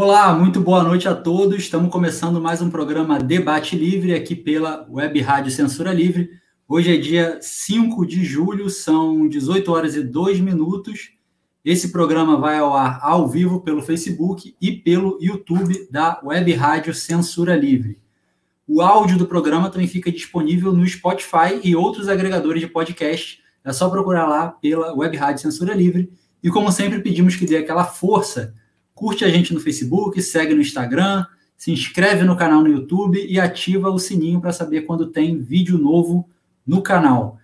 Olá, muito boa noite a todos. Estamos começando mais um programa Debate Livre aqui pela Web Rádio Censura Livre. Hoje é dia 5 de julho, são 18 horas e 2 minutos. Esse programa vai ao ar ao vivo pelo Facebook e pelo YouTube da Web Rádio Censura Livre. O áudio do programa também fica disponível no Spotify e outros agregadores de podcast. É só procurar lá pela Web Rádio Censura Livre. E como sempre, pedimos que dê aquela força curte a gente no Facebook, segue no Instagram, se inscreve no canal no YouTube e ativa o sininho para saber quando tem vídeo novo no canal.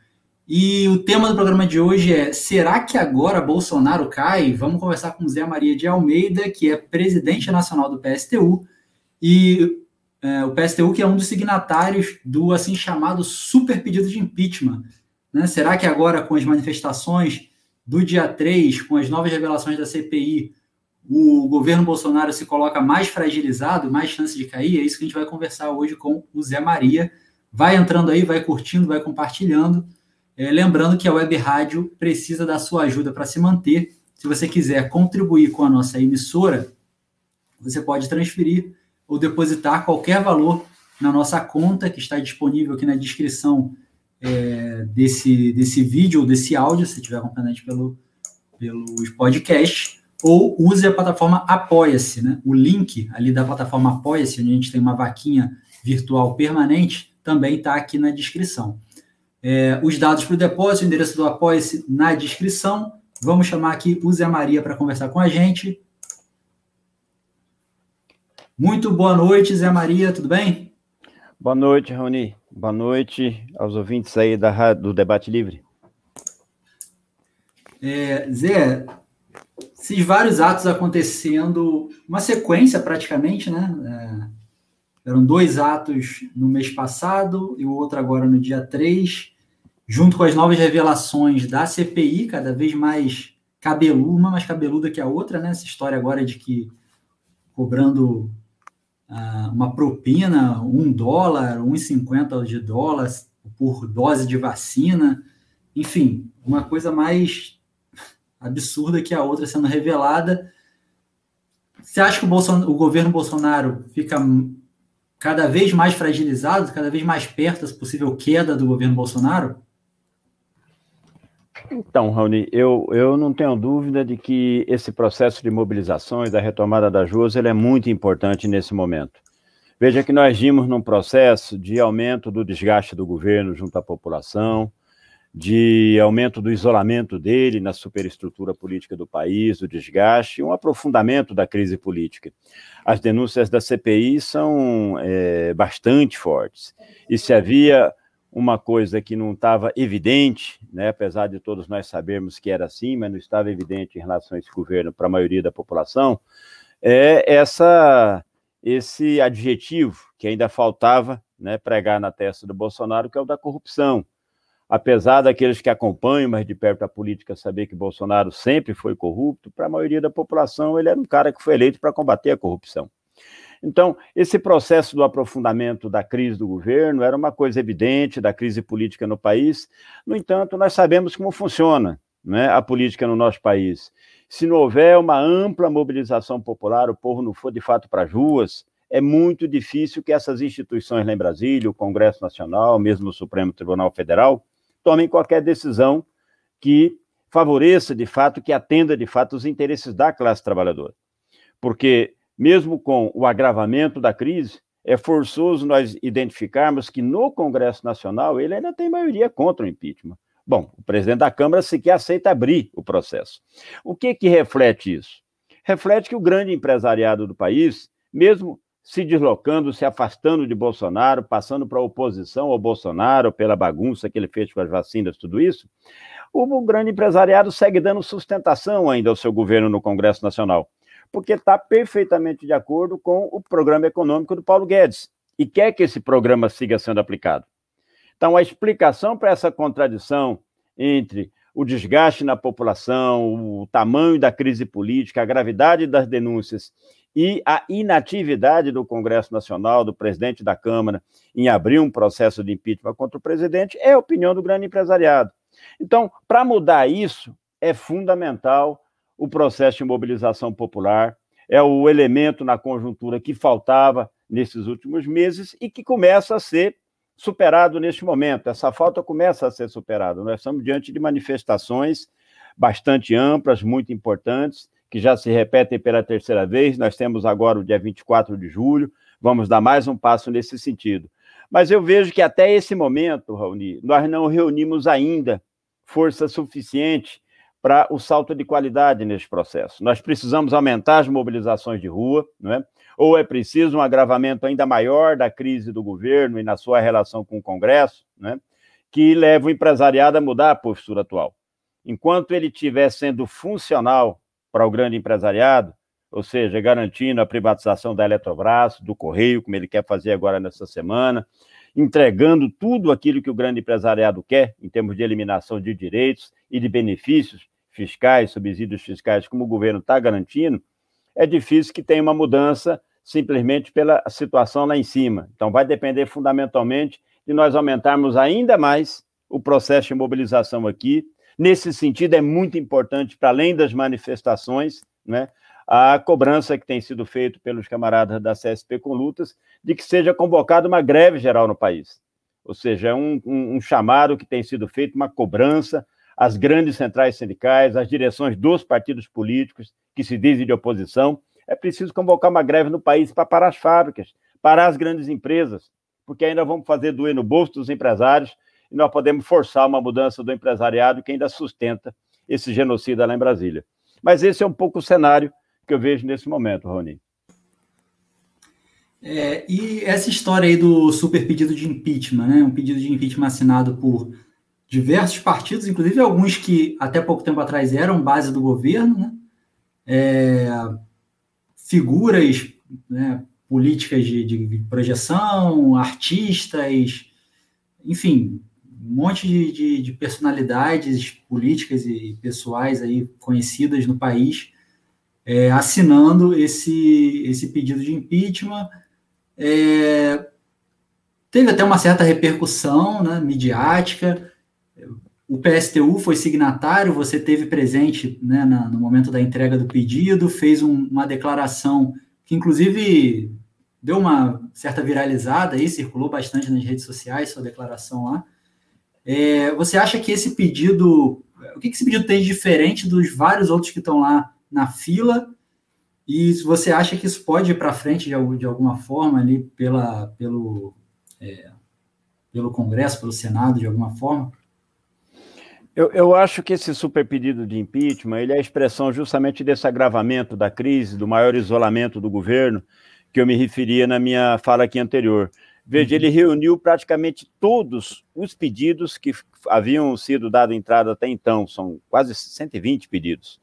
E o tema do programa de hoje é: será que agora Bolsonaro cai? Vamos conversar com Zé Maria de Almeida, que é presidente nacional do PSTU, e é, o PSTU que é um dos signatários do assim chamado super pedido de impeachment. Né? Será que agora, com as manifestações do dia 3, com as novas revelações da CPI, o governo Bolsonaro se coloca mais fragilizado, mais chance de cair, é isso que a gente vai conversar hoje com o Zé Maria. Vai entrando aí, vai curtindo, vai compartilhando. É, lembrando que a Web Rádio precisa da sua ajuda para se manter. Se você quiser contribuir com a nossa emissora, você pode transferir ou depositar qualquer valor na nossa conta, que está disponível aqui na descrição é, desse, desse vídeo ou desse áudio, se estiver acompanhando pelo, pelos podcasts ou use a plataforma Apoia-se, né? O link ali da plataforma Apoia-se, onde a gente tem uma vaquinha virtual permanente, também está aqui na descrição. É, os dados para o depósito, o endereço do Apoia-se na descrição. Vamos chamar aqui o Zé Maria para conversar com a gente. Muito boa noite, Zé Maria, tudo bem? Boa noite, Raoni. Boa noite aos ouvintes aí da, do Debate Livre. É, Zé, esses vários atos acontecendo, uma sequência praticamente, né? É, eram dois atos no mês passado e o outro agora no dia 3, junto com as novas revelações da CPI, cada vez mais cabeluda, uma mais cabeluda que a outra, né? Essa história agora de que cobrando uh, uma propina, um dólar, 1,50 de dólares por dose de vacina, enfim, uma coisa mais absurda que a outra sendo revelada. Você acha que o, Bolson, o governo Bolsonaro fica cada vez mais fragilizado, cada vez mais perto da possível queda do governo Bolsonaro? Então, Raoni, eu, eu não tenho dúvida de que esse processo de mobilizações, da retomada das ruas, ele é muito importante nesse momento. Veja que nós vimos num processo de aumento do desgaste do governo junto à população, de aumento do isolamento dele na superestrutura política do país, o desgaste, um aprofundamento da crise política. As denúncias da CPI são é, bastante fortes. E se havia uma coisa que não estava evidente, né, apesar de todos nós sabermos que era assim, mas não estava evidente em relação a esse governo para a maioria da população, é essa esse adjetivo que ainda faltava né, pregar na testa do Bolsonaro, que é o da corrupção apesar daqueles que acompanham mais de perto a política saber que Bolsonaro sempre foi corrupto, para a maioria da população ele era um cara que foi eleito para combater a corrupção. Então, esse processo do aprofundamento da crise do governo era uma coisa evidente, da crise política no país. No entanto, nós sabemos como funciona né, a política no nosso país. Se não houver uma ampla mobilização popular, o povo não for de fato para as ruas, é muito difícil que essas instituições lá em Brasília, o Congresso Nacional, mesmo o Supremo Tribunal Federal, tomem qualquer decisão que favoreça, de fato, que atenda, de fato, os interesses da classe trabalhadora. Porque, mesmo com o agravamento da crise, é forçoso nós identificarmos que no Congresso Nacional ele ainda tem maioria contra o impeachment. Bom, o presidente da Câmara sequer aceita abrir o processo. O que que reflete isso? Reflete que o grande empresariado do país, mesmo se deslocando, se afastando de Bolsonaro, passando para a oposição ao Bolsonaro, pela bagunça que ele fez com as vacinas, tudo isso, o grande empresariado segue dando sustentação ainda ao seu governo no Congresso Nacional. porque está perfeitamente de acordo com o programa econômico do Paulo Guedes e quer que esse programa siga sendo aplicado. Então, a explicação para essa contradição entre o desgaste na população, o tamanho da crise política, a gravidade das denúncias e a inatividade do Congresso Nacional, do presidente da Câmara, em abrir um processo de impeachment contra o presidente, é a opinião do grande empresariado. Então, para mudar isso, é fundamental o processo de mobilização popular, é o elemento na conjuntura que faltava nesses últimos meses e que começa a ser superado neste momento. Essa falta começa a ser superada. Nós estamos diante de manifestações bastante amplas, muito importantes, que já se repetem pela terceira vez. Nós temos agora o dia 24 de julho, vamos dar mais um passo nesse sentido. Mas eu vejo que até esse momento, Raoni, nós não reunimos ainda força suficiente para o salto de qualidade nesse processo. Nós precisamos aumentar as mobilizações de rua, não é? ou é preciso um agravamento ainda maior da crise do governo e na sua relação com o Congresso, né, que leva o empresariado a mudar a postura atual. Enquanto ele estiver sendo funcional para o grande empresariado, ou seja, garantindo a privatização da Eletrobras, do Correio, como ele quer fazer agora nessa semana, entregando tudo aquilo que o grande empresariado quer, em termos de eliminação de direitos e de benefícios fiscais, subsídios fiscais, como o governo está garantindo, é difícil que tenha uma mudança simplesmente pela situação lá em cima. Então, vai depender fundamentalmente de nós aumentarmos ainda mais o processo de mobilização aqui. Nesse sentido, é muito importante, para além das manifestações, né, a cobrança que tem sido feita pelos camaradas da CSP com lutas de que seja convocada uma greve geral no país. Ou seja, é um, um, um chamado que tem sido feito, uma cobrança às grandes centrais sindicais, às direções dos partidos políticos, que se dizem de oposição, é preciso convocar uma greve no país para parar as fábricas, parar as grandes empresas, porque ainda vamos fazer doer no bolso dos empresários e nós podemos forçar uma mudança do empresariado que ainda sustenta esse genocídio lá em Brasília. Mas esse é um pouco o cenário que eu vejo nesse momento, Rony. É, e essa história aí do super pedido de impeachment, né? Um pedido de impeachment assinado por diversos partidos, inclusive alguns que até pouco tempo atrás eram base do governo, né? é, figuras né, políticas de, de, projeção, artistas, enfim, um monte de, de, de, personalidades políticas e pessoais aí conhecidas no país é, assinando esse, esse pedido de impeachment. É, teve até uma certa repercussão né, midiática o PSTU foi signatário, você teve presente né, na, no momento da entrega do pedido, fez um, uma declaração que, inclusive, deu uma certa viralizada aí, circulou bastante nas redes sociais, sua declaração lá. É, você acha que esse pedido, o que, esse pedido tem de diferente dos vários outros que estão lá na fila? E você acha que isso pode ir para frente de, de, alguma forma ali pela, pelo, é, pelo Congresso, pelo Senado, de alguma forma? Eu, eu, acho que esse super pedido de impeachment ele é a expressão justamente desse agravamento da crise, do maior isolamento do governo, que eu me referia na minha fala aqui anterior. Veja, ele reuniu praticamente todos os pedidos que haviam sido dados entrada até então, são quase 120 pedidos.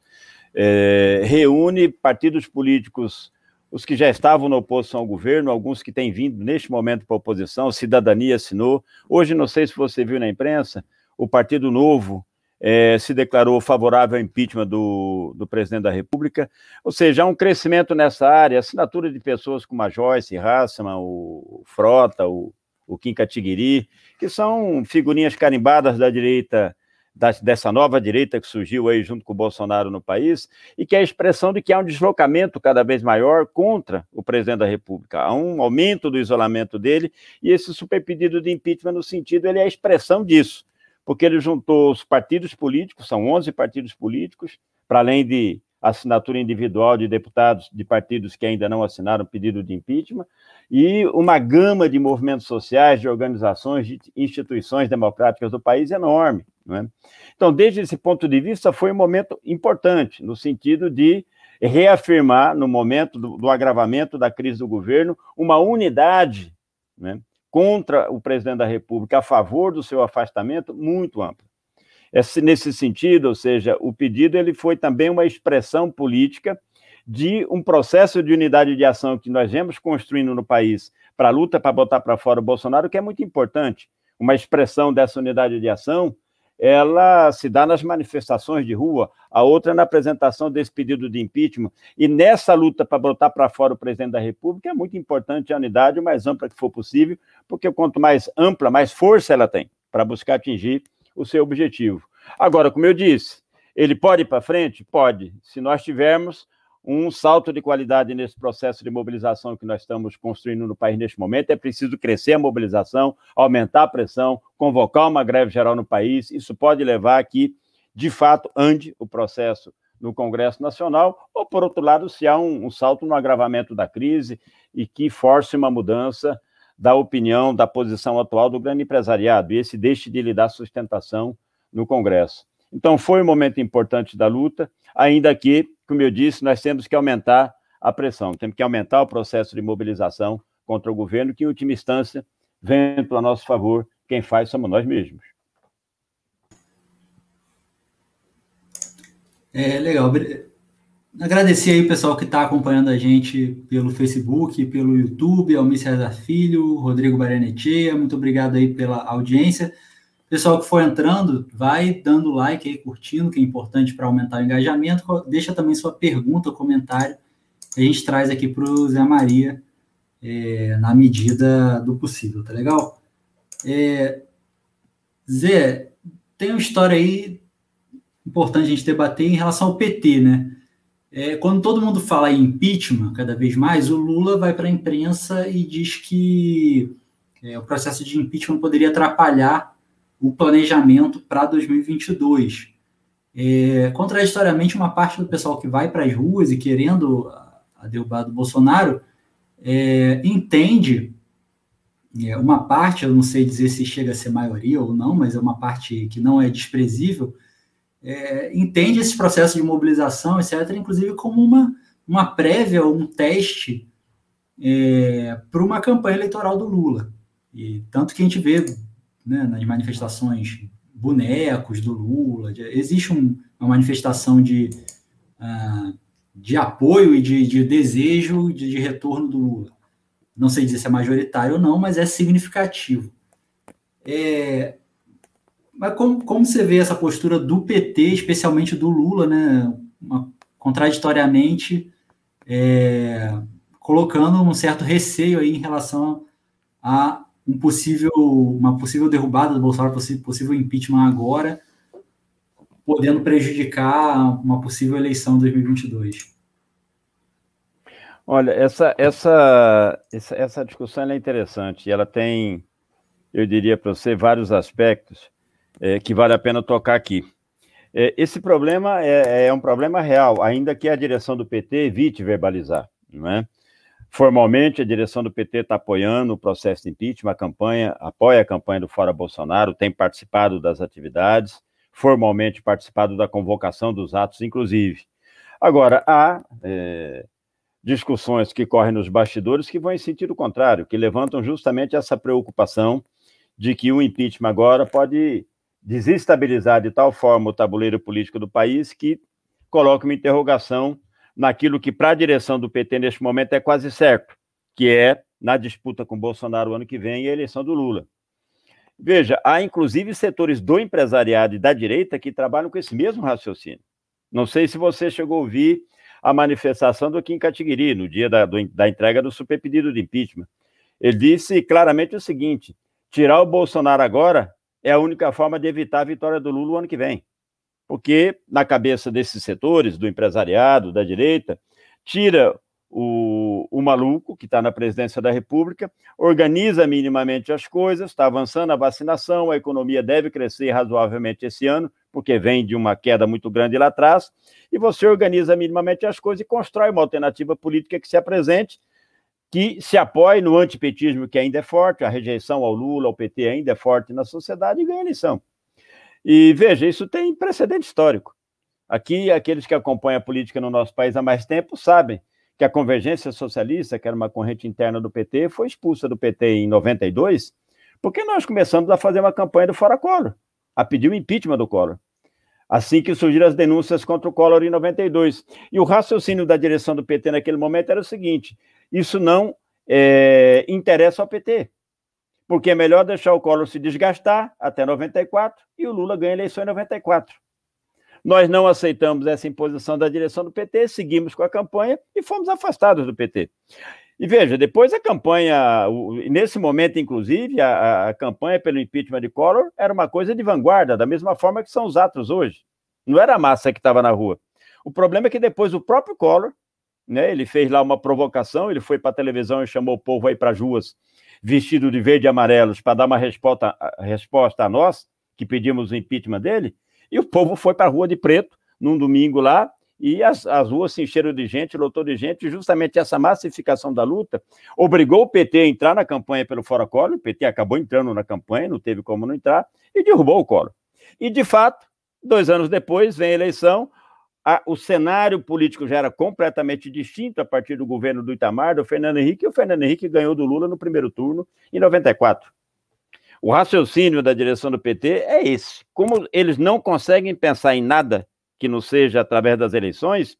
É, reúne partidos políticos, os que já estavam na oposição ao governo, alguns que têm vindo neste momento para a oposição, Cidadania assinou. Hoje, não sei se você viu na imprensa, o Partido Novo é, se declarou favorável ao impeachment do, do presidente da República, ou seja, há um crescimento nessa área, assinatura de pessoas como a Joyce Hassman, o Frota, o, o Kim que são figurinhas carimbadas da direita, da, dessa nova direita que surgiu aí junto com o Bolsonaro no país, e que é a expressão de que há um deslocamento cada vez maior contra o presidente da República, há um aumento do isolamento dele, e esse super pedido de impeachment, no sentido, ele é a expressão disso porque ele juntou os partidos políticos, são 11 partidos políticos, para além de assinatura individual de deputados de partidos que ainda não assinaram pedido de impeachment, e uma gama de movimentos sociais, de organizações, de instituições democráticas do país enorme. É? Então, desde esse ponto de vista, foi um momento importante, no sentido de reafirmar, no momento do, do agravamento da crise do governo, uma unidade né, contra o presidente da República a favor do seu afastamento muito ampla. Esse, nesse sentido, ou seja, o pedido ele foi também uma expressão política de um processo de unidade de ação que nós vemos construindo no país para a luta para botar para fora o Bolsonaro, que é muito importante. Uma expressão dessa unidade de ação, ela se dá nas manifestações de rua, a outra na apresentação desse pedido de impeachment. E nessa luta para botar para fora o presidente da República, é muito importante a unidade o mais ampla que for possível, porque quanto mais ampla, mais força ela tem para buscar atingir o seu objetivo. Agora, como eu disse, ele pode ir para frente? Pode, se nós tivermos um salto de qualidade nesse processo de mobilização que nós estamos construindo no país neste momento. É preciso crescer a mobilização, aumentar a pressão, convocar uma greve geral no país. Isso pode levar a que, de fato, ande o processo no Congresso Nacional, ou, por outro lado, se há um, um salto no agravamento da crise e que force uma mudança da opinião, da posição atual do grande empresariado, e esse deixe de lhe dar sustentação no Congresso. Então, foi um momento importante da luta, ainda que, como eu disse, nós temos que aumentar a pressão, temos que aumentar o processo de mobilização contra o governo, que, em última instância, vem para nosso favor, quem faz somos nós mesmos. É legal. Agradecer aí o pessoal que está acompanhando a gente pelo Facebook, pelo YouTube, Almir César Filho, Rodrigo Baranechea, muito obrigado aí pela audiência. Pessoal que for entrando, vai dando like aí, curtindo, que é importante para aumentar o engajamento. Deixa também sua pergunta, comentário, a gente traz aqui para o Zé Maria é, na medida do possível, tá legal? É, Zé, tem uma história aí importante a gente debater em relação ao PT, né? É, quando todo mundo fala em impeachment, cada vez mais, o Lula vai para a imprensa e diz que é, o processo de impeachment poderia atrapalhar o planejamento para 2022. É, contraditoriamente, uma parte do pessoal que vai para as ruas e querendo a derrubada do Bolsonaro é, entende, é, uma parte, eu não sei dizer se chega a ser maioria ou não, mas é uma parte que não é desprezível, é, entende esse processo de mobilização, etc., inclusive como uma, uma prévia, um teste é, para uma campanha eleitoral do Lula. E tanto que a gente vê né, nas manifestações bonecos do Lula, de, existe um, uma manifestação de, uh, de apoio e de, de desejo de, de, retorno do Lula. Não sei dizer se é majoritário ou não, mas é significativo. É, mas como, como você vê essa postura do PT, especialmente do Lula, né, uma, contraditoriamente é, colocando um certo receio aí em relação a um possível, uma possível derrubada do Bolsonaro, possível impeachment agora, podendo prejudicar uma possível eleição em 2022? Olha, essa, essa, essa, essa discussão é interessante e ela tem, eu diria para você, vários aspectos é, que vale a pena tocar aqui. É, esse problema é, é um problema real, ainda que a direção do PT evite verbalizar, não é? Formalmente, a direção do PT está apoiando o processo de impeachment, a campanha, apoia a campanha do Fora Bolsonaro, tem participado das atividades, formalmente participado da convocação dos atos, inclusive. Agora, há é, discussões que correm nos bastidores que vão em sentido contrário, que levantam justamente essa preocupação de que o impeachment agora pode desestabilizar de tal forma o tabuleiro político do país que coloca uma interrogação naquilo que, para a direção do PT neste momento, é quase certo, que é na disputa com Bolsonaro ano que vem e a eleição do Lula. Veja, há inclusive setores do empresariado e da direita que trabalham com esse mesmo raciocínio. Não sei se você chegou a ouvir a manifestação do Kim Kataguiri no dia da, do, da entrega do superpedido de impeachment. Ele disse claramente o seguinte: tirar o Bolsonaro agora é a única forma de evitar a vitória do Lula o ano que vem porque na cabeça desses setores, do empresariado, da direita, tira o, o maluco que está na presidência da República, organiza minimamente as coisas, está avançando a vacinação, a economia deve crescer razoavelmente esse ano, porque vem de uma queda muito grande lá atrás, e você organiza minimamente as coisas e constrói uma alternativa política que se apresente, que se apoie no antipetismo que ainda é forte, a rejeição ao Lula, ao PT ainda é forte na sociedade e ganha eleição. E veja, isso tem precedente histórico. Aqui, aqueles que acompanham a política no nosso país há mais tempo sabem que a convergência socialista, que era uma corrente interna do PT, foi expulsa do PT em 92, porque nós começamos a fazer uma campanha do Fora Collor, a pedir o impeachment do Collor. Assim que surgiram as denúncias contra o Collor em 92. E o raciocínio da direção do PT naquele momento era o seguinte: isso não é, interessa ao PT, porque é melhor deixar o Collor se desgastar até 94 e o Lula ganha a eleição em 94. Nós não aceitamos essa imposição da direção do PT, seguimos com a campanha e fomos afastados do PT. E veja, depois a campanha, nesse momento, inclusive, a, a, campanha pelo impeachment de Collor era uma coisa de vanguarda, da mesma forma que são os atos hoje. Não era a massa que estava na rua. O problema é que depois o próprio Collor, né, ele fez lá uma provocação, ele foi para a televisão e chamou o povo aí para as ruas, vestido de verde e amarelos, para dar uma resposta, resposta a nós, que pedimos o impeachment dele, e o povo foi para a rua de preto, num domingo lá, e as, as ruas se encheram de gente, lotou de gente, e justamente essa massificação da luta obrigou o PT a entrar na campanha pelo Fora Collor, o PT acabou entrando na campanha, não teve como não entrar, e derrubou o Collor. E, de fato, dois anos depois, vem a eleição, a, o cenário político já era completamente distinto a partir do governo do Itamar, do Fernando Henrique, e o Fernando Henrique ganhou do Lula no primeiro turno, em 94. O raciocínio da direção do PT é esse. Como eles não conseguem pensar em nada que não seja através das eleições,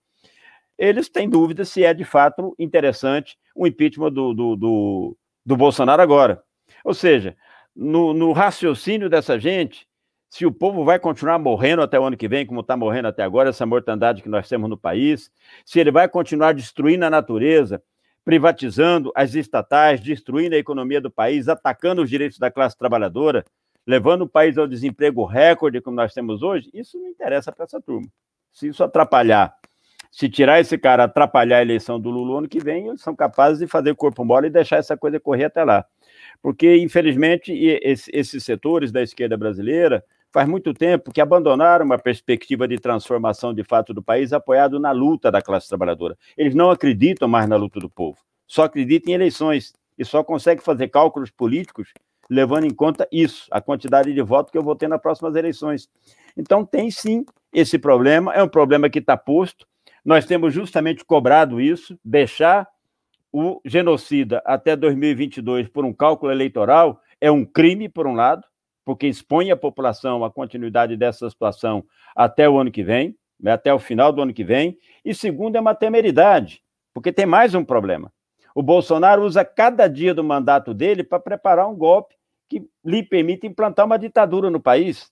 eles têm dúvida se é de fato interessante o impeachment do, do, do, do Bolsonaro agora. Ou seja, no, no, raciocínio dessa gente, se o povo vai continuar morrendo até o ano que vem, como está morrendo até agora, essa mortandade que nós temos no país, se ele vai continuar destruindo a natureza, privatizando as estatais, destruindo a economia do país, atacando os direitos da classe trabalhadora, levando o país ao desemprego recorde como nós temos hoje, isso não interessa para essa turma. Se isso atrapalhar, se tirar esse cara, atrapalhar a eleição do Lula ano que vem, eles são capazes de fazer corpo mole e deixar essa coisa correr até lá. Porque, infelizmente, esses setores da esquerda brasileira faz muito tempo que abandonaram uma perspectiva de transformação de fato do país apoiado na luta da classe trabalhadora. Eles não acreditam mais na luta do povo, só acreditam em eleições e só conseguem fazer cálculos políticos levando em conta isso, a quantidade de votos que eu vou ter nas próximas eleições. Então, tem sim esse problema, é um problema que está posto. Nós temos justamente cobrado isso, deixar o genocida até 2022 por um cálculo eleitoral é um crime, por um lado, porque expõe a população à continuidade dessa situação até o ano que vem, né, até o final do ano que vem, e segundo, é uma temeridade, porque tem mais um problema. O Bolsonaro usa cada dia do mandato dele para preparar um golpe que lhe permite implantar uma ditadura no país.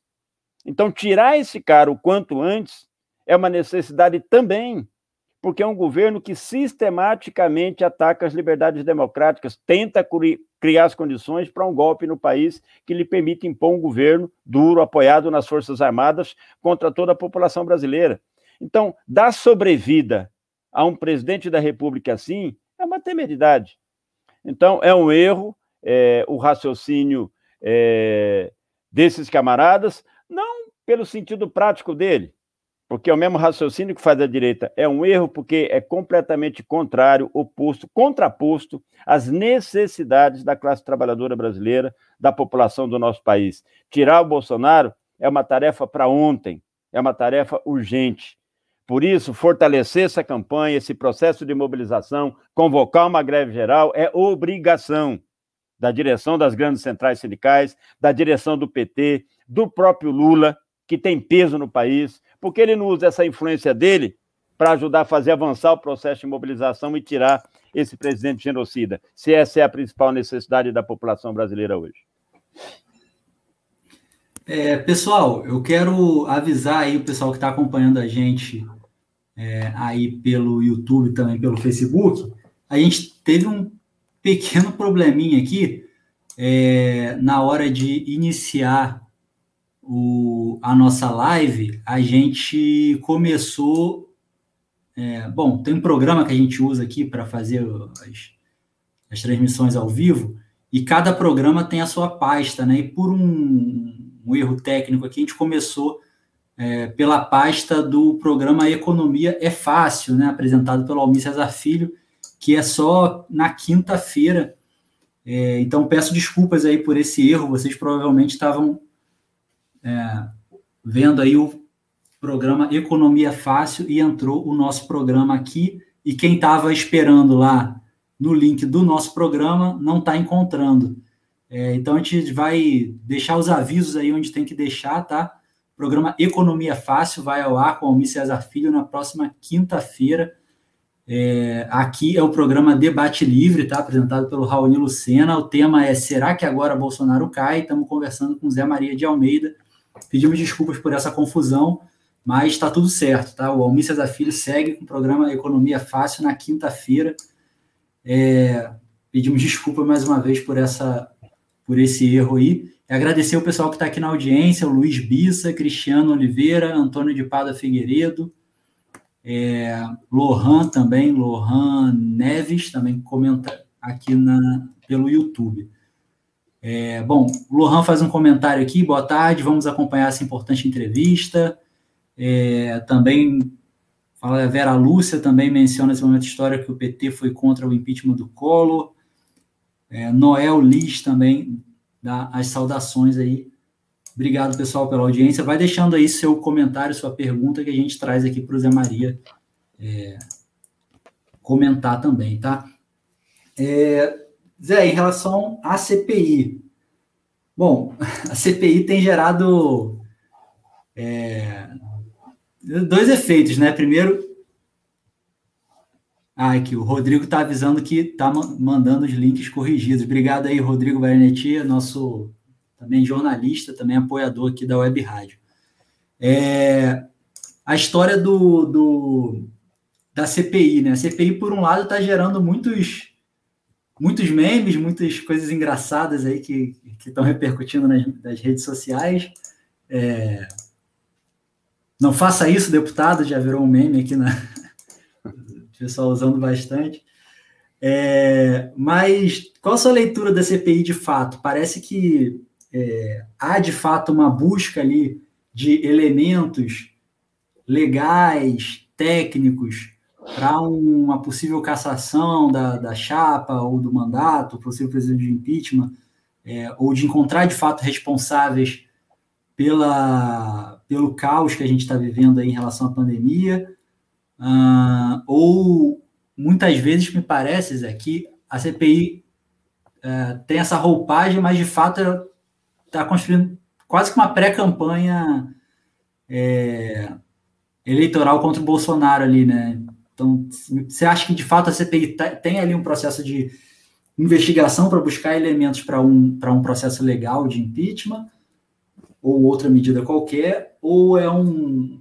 Então, tirar esse cara o quanto antes é uma necessidade também, porque é um governo que sistematicamente ataca as liberdades democráticas, tenta criar as condições para um golpe no país que lhe permite impor um governo duro, apoiado nas Forças Armadas, contra toda a população brasileira. Então, dar sobrevida a um presidente da República assim é uma temeridade. Então, é um erro é, o raciocínio é, desses camaradas, não pelo sentido prático dele, porque é o mesmo raciocínio que faz a direita. É um erro porque é completamente contrário, oposto, contraposto às necessidades da classe trabalhadora brasileira, da população do nosso país. Tirar o Bolsonaro é uma tarefa para ontem, é uma tarefa urgente. Por isso, fortalecer essa campanha, esse processo de mobilização, convocar uma greve geral é obrigação da direção das grandes centrais sindicais, da direção do PT, do próprio Lula, que tem peso no país, porque ele não usa essa influência dele para ajudar a fazer avançar o processo de mobilização e tirar esse presidente genocida, se essa é a principal necessidade da população brasileira hoje. É, pessoal, eu quero avisar aí o pessoal que está acompanhando a gente é, aí pelo YouTube, também pelo Facebook. A gente teve um pequeno probleminha aqui é, na hora de iniciar o, a nossa live. A gente começou. É, bom, tem um programa que a gente usa aqui para fazer as, as transmissões ao vivo e cada programa tem a sua pasta, né? E por um, um erro técnico aqui, a gente começou é, pela pasta do programa Economia é Fácil, né? Apresentado pelo Almir Cesar Filho que é só na quinta-feira. É, então, peço desculpas aí por esse erro. Vocês provavelmente estavam é, vendo aí o programa Economia Fácil e entrou o nosso programa aqui. E quem estava esperando lá no link do nosso programa não está encontrando. É, então, a gente vai deixar os avisos aí onde tem que deixar, tá? programa Economia Fácil vai ao ar com o Almir Cesar Filho na próxima quinta-feira. É, aqui é o programa Debate Livre, tá? Apresentado pelo Raoni Lucena. O tema é Será que agora Bolsonaro cai? Estamos conversando com Zé Maria de Almeida. Pedimos desculpas por essa confusão, mas está tudo certo, tá? O Almir Cesar Filho segue com o programa Economia Fácil na quinta-feira. É, pedimos desculpa mais uma vez por essa por esse erro aí. E agradecer o pessoal que está aqui na audiência, o Luiz Bissa, Cristiano Oliveira, Antônio de Pada Figueiredo, é, Lohan também, Lohan Neves também comenta aqui na, pelo YouTube. É, bom, o Lohan faz um comentário aqui, boa tarde, vamos acompanhar essa importante entrevista. É, também fala a Vera Lúcia também menciona esse momento histórico que o PT foi contra o impeachment do Collor. É, Noel Liz também dá as saudações aí. Obrigado, pessoal, pela audiência. Vai deixando aí seu comentário, sua pergunta, que a gente traz aqui para o Zé Maria é, comentar também, tá? É, Zé, em relação à CPI. Bom, a CPI tem gerado é, dois efeitos, né? Primeiro, ah, aqui, o Rodrigo está avisando que está mandando os links corrigidos. Obrigado aí, Rodrigo Bernetti, nosso também jornalista, também apoiador aqui da Web Rádio. É, a história do, do, da CPI, né? A CPI, por um lado, está gerando muitos, muitos memes, muitas coisas engraçadas aí que estão repercutindo nas, nas, redes sociais. É, não faça isso, deputado, já virou um meme aqui na, pessoal usando bastante. É, mas qual a sua leitura da CPI de fato? Parece que é, há de fato uma busca ali de elementos legais, técnicos, para uma possível cassação da, da chapa ou do mandato, possível presidente de impeachment, é, ou de encontrar de fato responsáveis pela, pelo caos que a gente está vivendo aí em relação à pandemia, Uh, ou muitas vezes me parece, Zé, que a CPI é, tem essa roupagem, mas de fato está construindo quase que uma pré-campanha é, eleitoral contra o Bolsonaro ali, né? Então, você acha que de fato a CPI tem ali um processo de investigação para buscar elementos para um, um processo legal de impeachment ou outra medida qualquer, ou é um,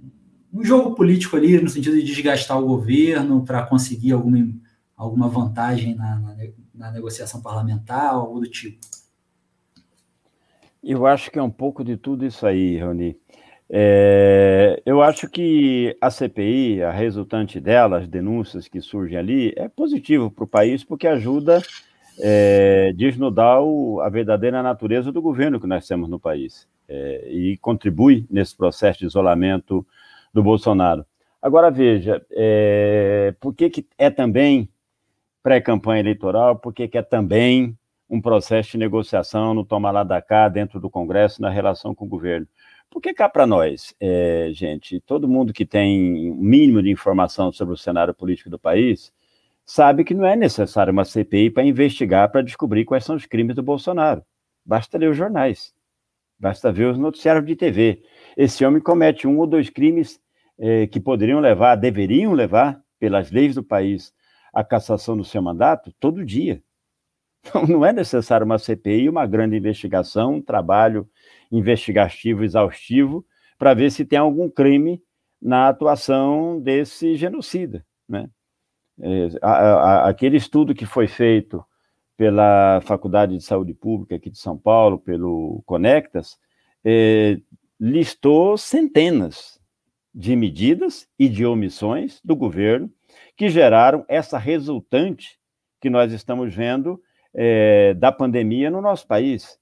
um jogo político ali, no sentido de desgastar o governo para conseguir alguma, alguma vantagem na, na, na negociação parlamentar, algo do tipo. Eu acho que é um pouco de tudo isso aí, Rony. É, eu acho que a CPI, a resultante dela, as denúncias que surgem ali, é positivo para o país porque ajuda é, desnudar o, a verdadeira natureza do governo que nós temos no país é, e contribui nesse processo de isolamento do Bolsonaro. Agora veja, é, por que, que é também pré-campanha eleitoral, por que, que é também um processo de negociação no toma lá da cá, dentro do Congresso, na relação com o governo? Porque cá para nós, é, gente, todo mundo que tem um mínimo de informação sobre o cenário político do país sabe que não é necessário uma CPI para investigar, para descobrir quais são os crimes do Bolsonaro. Basta ler os jornais, basta ver os noticiários de TV esse homem comete um ou dois crimes eh, que poderiam levar, deveriam levar, pelas leis do país, à cassação do seu mandato todo dia. Então, não é necessário uma CPI, uma grande investigação, um trabalho investigativo exaustivo para ver se tem algum crime na atuação desse genocida. Né? É, aquele estudo que foi feito pela Faculdade de Saúde Pública aqui de São Paulo, pelo Conectas, é, listou centenas de medidas e de omissões do governo que geraram essa resultante que nós estamos vendo é, da pandemia no nosso país.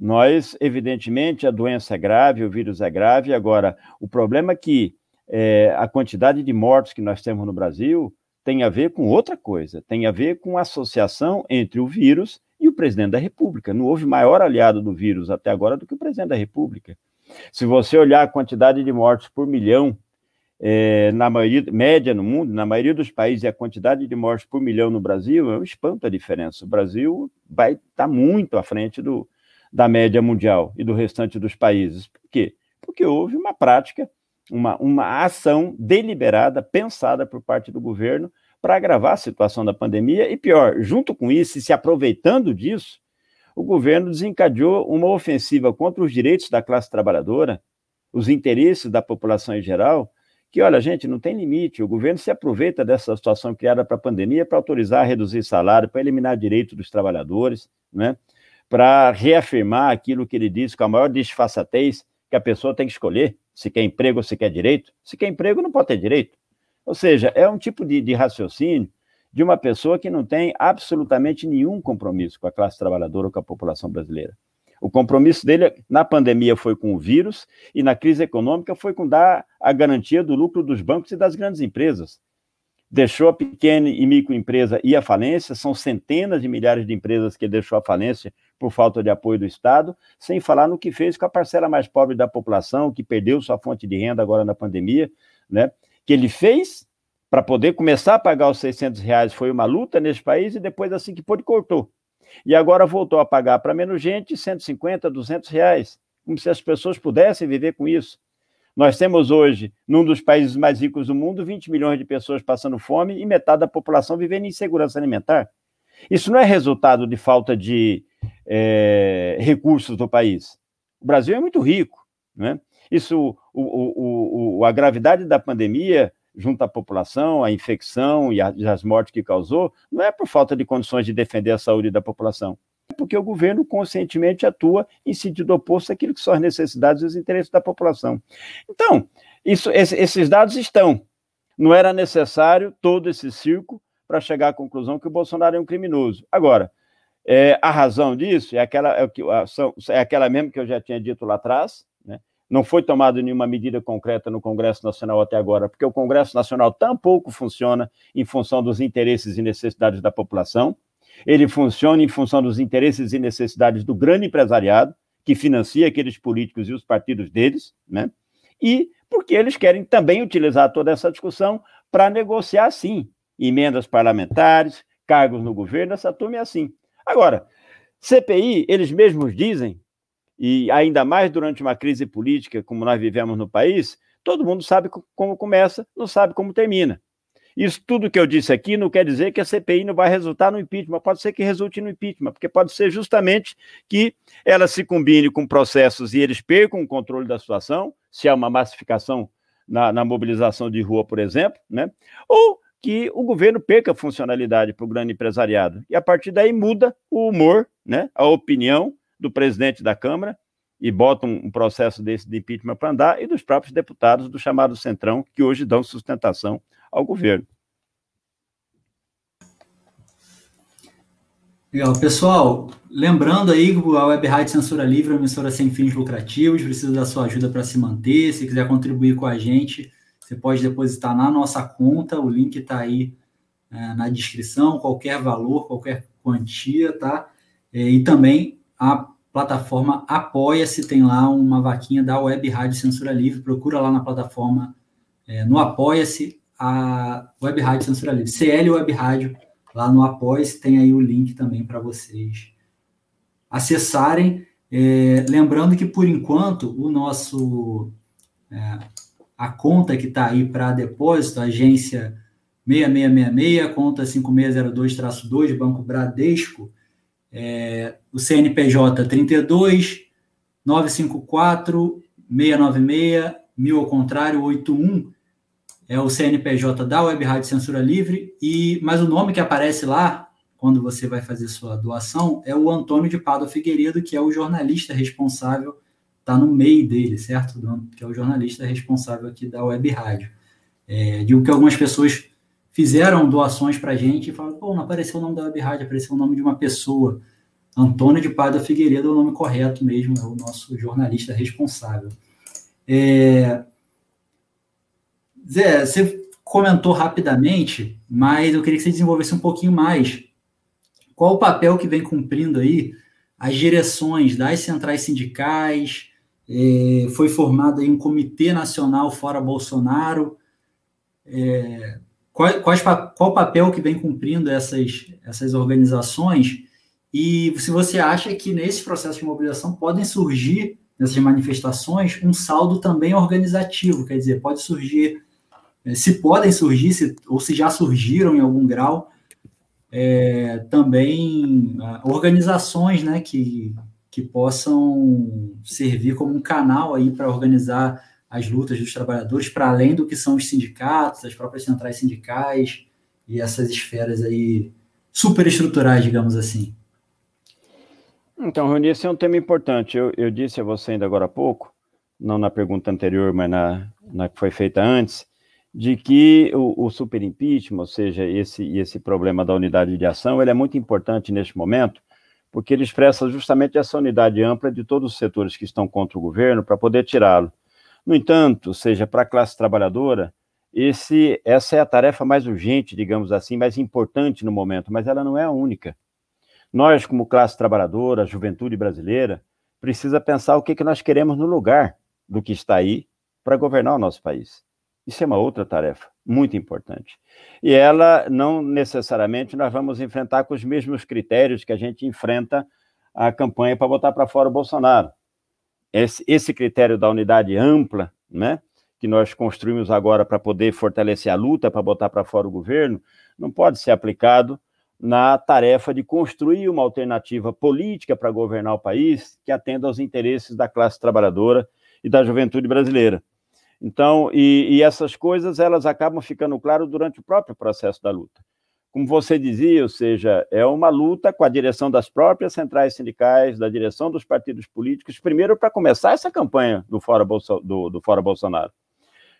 Nós, evidentemente, a doença é grave, o vírus é grave, agora, o problema é que é, a quantidade de mortos que nós temos no Brasil tem a ver com outra coisa, tem a ver com a associação entre o vírus e o presidente da República. Não houve maior aliado do vírus até agora do que o presidente da República. Se você olhar a quantidade de mortes por milhão, é, na maioria, média no mundo, na maioria dos países, a quantidade de mortes por milhão no Brasil, é um espanto a diferença. O Brasil vai estar tá muito à frente do, da média mundial e do restante dos países. Por quê? porque houve uma prática, uma, uma ação deliberada, pensada por parte do governo para agravar a situação da pandemia e, pior, junto com isso, e se aproveitando disso, o governo desencadeou uma ofensiva contra os direitos da classe trabalhadora, os interesses da população em geral, que, olha, gente, não tem limite. O governo se aproveita dessa situação criada para a pandemia para autorizar a reduzir salário, para eliminar direitos dos trabalhadores, né? Para reafirmar aquilo que ele disse com a maior disfarçatez, que a pessoa tem que escolher se quer emprego ou se quer direito. Se quer emprego, não pode ter direito. Ou seja, é um tipo de, de raciocínio de uma pessoa que não tem absolutamente nenhum compromisso com a classe trabalhadora ou com a população brasileira. O compromisso dele na pandemia foi com o vírus e na crise econômica foi com dar a garantia do lucro dos bancos e das grandes empresas deixou a pequena e microempresa ir à falência, são centenas de milhares de empresas que deixou à falência por falta de apoio do Estado, sem falar no que fez com a parcela mais pobre da população, que perdeu sua fonte de renda agora na pandemia, né? que ele fez para poder começar a pagar os 600 reais, foi uma luta nesse país, e depois assim que pôde, cortou. E agora voltou a pagar para menos gente 150, 200 reais, como se as pessoas pudessem viver com isso. Nós temos hoje, num dos países mais ricos do mundo, 20 milhões de pessoas passando fome e metade da população vivendo em insegurança alimentar. Isso não é resultado de falta de é, recursos do país. O Brasil é muito rico. Né? Isso, o, o, o, a gravidade da pandemia junto à população, a infecção e, a, e as mortes que causou, não é por falta de condições de defender a saúde da população porque o governo conscientemente atua em sentido oposto àquilo que são as necessidades e os interesses da população. Então, isso, esses dados estão. Não era necessário todo esse circo para chegar à conclusão que o Bolsonaro é um criminoso. Agora, é, a razão disso é aquela, é, é aquela mesmo que eu já tinha dito lá atrás, né? não foi tomada nenhuma medida concreta no Congresso Nacional até agora, porque o Congresso Nacional tampouco funciona em função dos interesses e necessidades da população ele funciona em função dos interesses e necessidades do grande empresariado, que financia aqueles políticos e os partidos deles, né? E porque eles querem também utilizar toda essa discussão para negociar, sim, emendas parlamentares, cargos no governo, essa turma é assim. Agora, CPI, eles mesmos dizem, e ainda mais durante uma crise política como nós vivemos no país, todo mundo sabe como começa, não sabe como termina. Isso tudo que eu disse aqui não quer dizer que a CPI não vai resultar no impeachment, pode ser que resulte no impeachment, porque pode ser justamente que ela se combine com processos e eles percam o controle da situação, se há uma massificação na, na mobilização de rua, por exemplo, né? ou que o governo perca a funcionalidade para o grande empresariado. E a partir daí muda o humor, né? a opinião do presidente da Câmara e bota um, um processo desse de impeachment para andar e dos próprios deputados do chamado Centrão, que hoje dão sustentação ao governo. Legal. Pessoal, lembrando aí que a Web Rádio Censura Livre é uma emissora sem fins lucrativos, precisa da sua ajuda para se manter. Se quiser contribuir com a gente, você pode depositar na nossa conta, o link está aí é, na descrição, qualquer valor, qualquer quantia, tá? É, e também a plataforma Apoia-se, tem lá uma vaquinha da Web Rádio Censura Livre, procura lá na plataforma, é, no Apoia-se, a Web Rádio Censura Livre. CL Web Rádio, lá no apoia tem aí o link também para vocês acessarem. É, lembrando que, por enquanto, o nosso é, a conta que está aí para depósito, agência 6666, conta 5602-2, Banco Bradesco, é, o CNPJ 32 954 696 mil ao contrário 81 é o CNPJ da Web Rádio Censura Livre, e mas o nome que aparece lá, quando você vai fazer sua doação, é o Antônio de Pádua Figueiredo, que é o jornalista responsável, está no meio dele, certo? Que é o jornalista responsável aqui da Web Rádio. É, digo que algumas pessoas fizeram doações para a gente e falaram, pô, não apareceu o nome da Web Rádio, apareceu o nome de uma pessoa. Antônio de Pádua Figueiredo é o nome correto mesmo, é o nosso jornalista responsável. É, Zé, você comentou rapidamente, mas eu queria que você desenvolvesse um pouquinho mais. Qual o papel que vem cumprindo aí as direções das centrais sindicais? É, foi formado um comitê nacional fora Bolsonaro. É, qual, qual o papel que vem cumprindo essas, essas organizações? E se você acha que nesse processo de mobilização podem surgir nessas manifestações um saldo também organizativo, quer dizer, pode surgir, eh, se podem surgir, se, ou se já surgiram em algum grau, é, também ah, organizações né, que, que possam servir como um canal aí para organizar as lutas dos trabalhadores, para além do que são os sindicatos, as próprias centrais sindicais e essas esferas aí superestruturais, digamos assim. Então, Rony, esse é um tema importante. Eu, eu disse a você ainda agora há pouco, não na pergunta anterior, mas na, na que foi feita antes, de que o, o super impeachment, ou seja, esse, esse problema da unidade de ação, ele é muito importante neste momento, porque ele expressa justamente essa unidade ampla de todos os setores que estão contra o governo para poder tirá-lo. No entanto, seja para a classe trabalhadora, esse, essa é a tarefa mais urgente, digamos assim, mais importante no momento, mas ela não é a única. Nós, como classe trabalhadora, juventude brasileira, precisa pensar o que, que nós queremos no lugar do que está aí para governar o nosso país. Isso é uma outra tarefa muito importante. E ela não necessariamente nós vamos enfrentar com os mesmos critérios que a gente enfrenta a campanha para botar para fora o Bolsonaro. Esse, esse critério da unidade ampla, né, que nós construímos agora para poder fortalecer a luta para botar para fora o governo, não pode ser aplicado na tarefa de construir uma alternativa política para governar o país que atenda aos interesses da classe trabalhadora e da juventude brasileira. Então, e, e essas coisas elas acabam ficando claras durante o próprio processo da luta. Como você dizia, ou seja, é uma luta com a direção das próprias centrais sindicais, da direção dos partidos políticos, primeiro para começar essa campanha do Fora, Bolso, do, do Fora Bolsonaro.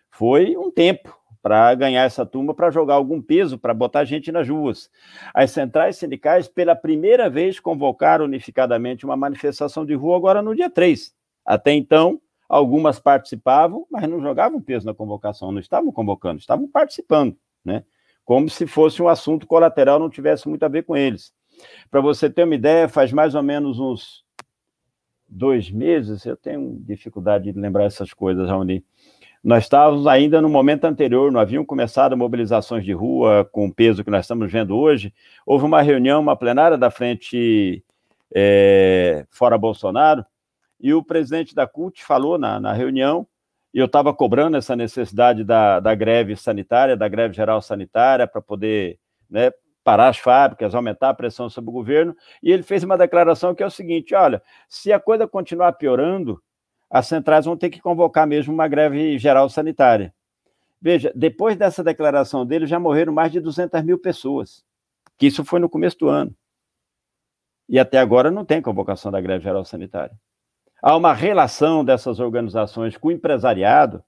Foi um tempo, para ganhar essa turma, para jogar algum peso, para botar gente nas ruas. As centrais sindicais, pela primeira vez, convocaram unificadamente uma manifestação de rua agora no dia 3. Até então, algumas participavam, mas não jogavam peso na convocação, não estavam convocando, estavam participando, né? Como se fosse um assunto colateral, não tivesse muito a ver com eles. Para você ter uma ideia, faz mais ou menos uns dois meses, eu tenho dificuldade de lembrar essas coisas, Raoni, nós estávamos ainda no momento anterior, não haviam começado mobilizações de rua com o peso que nós estamos vendo hoje. Houve uma reunião, uma plenária da frente é, fora Bolsonaro, e o presidente da CUT falou na, na reunião, e eu estava cobrando essa necessidade da, da greve sanitária, da greve geral sanitária, para poder né, parar as fábricas, aumentar a pressão sobre o governo, e ele fez uma declaração que é o seguinte: olha, se a coisa continuar piorando, as centrais vão ter que convocar mesmo uma greve geral sanitária. Veja, depois dessa declaração dele, já morreram mais de 200 mil pessoas, que isso foi no começo do ano. E até agora não tem convocação da greve geral sanitária. Há uma relação dessas organizações com o empresariado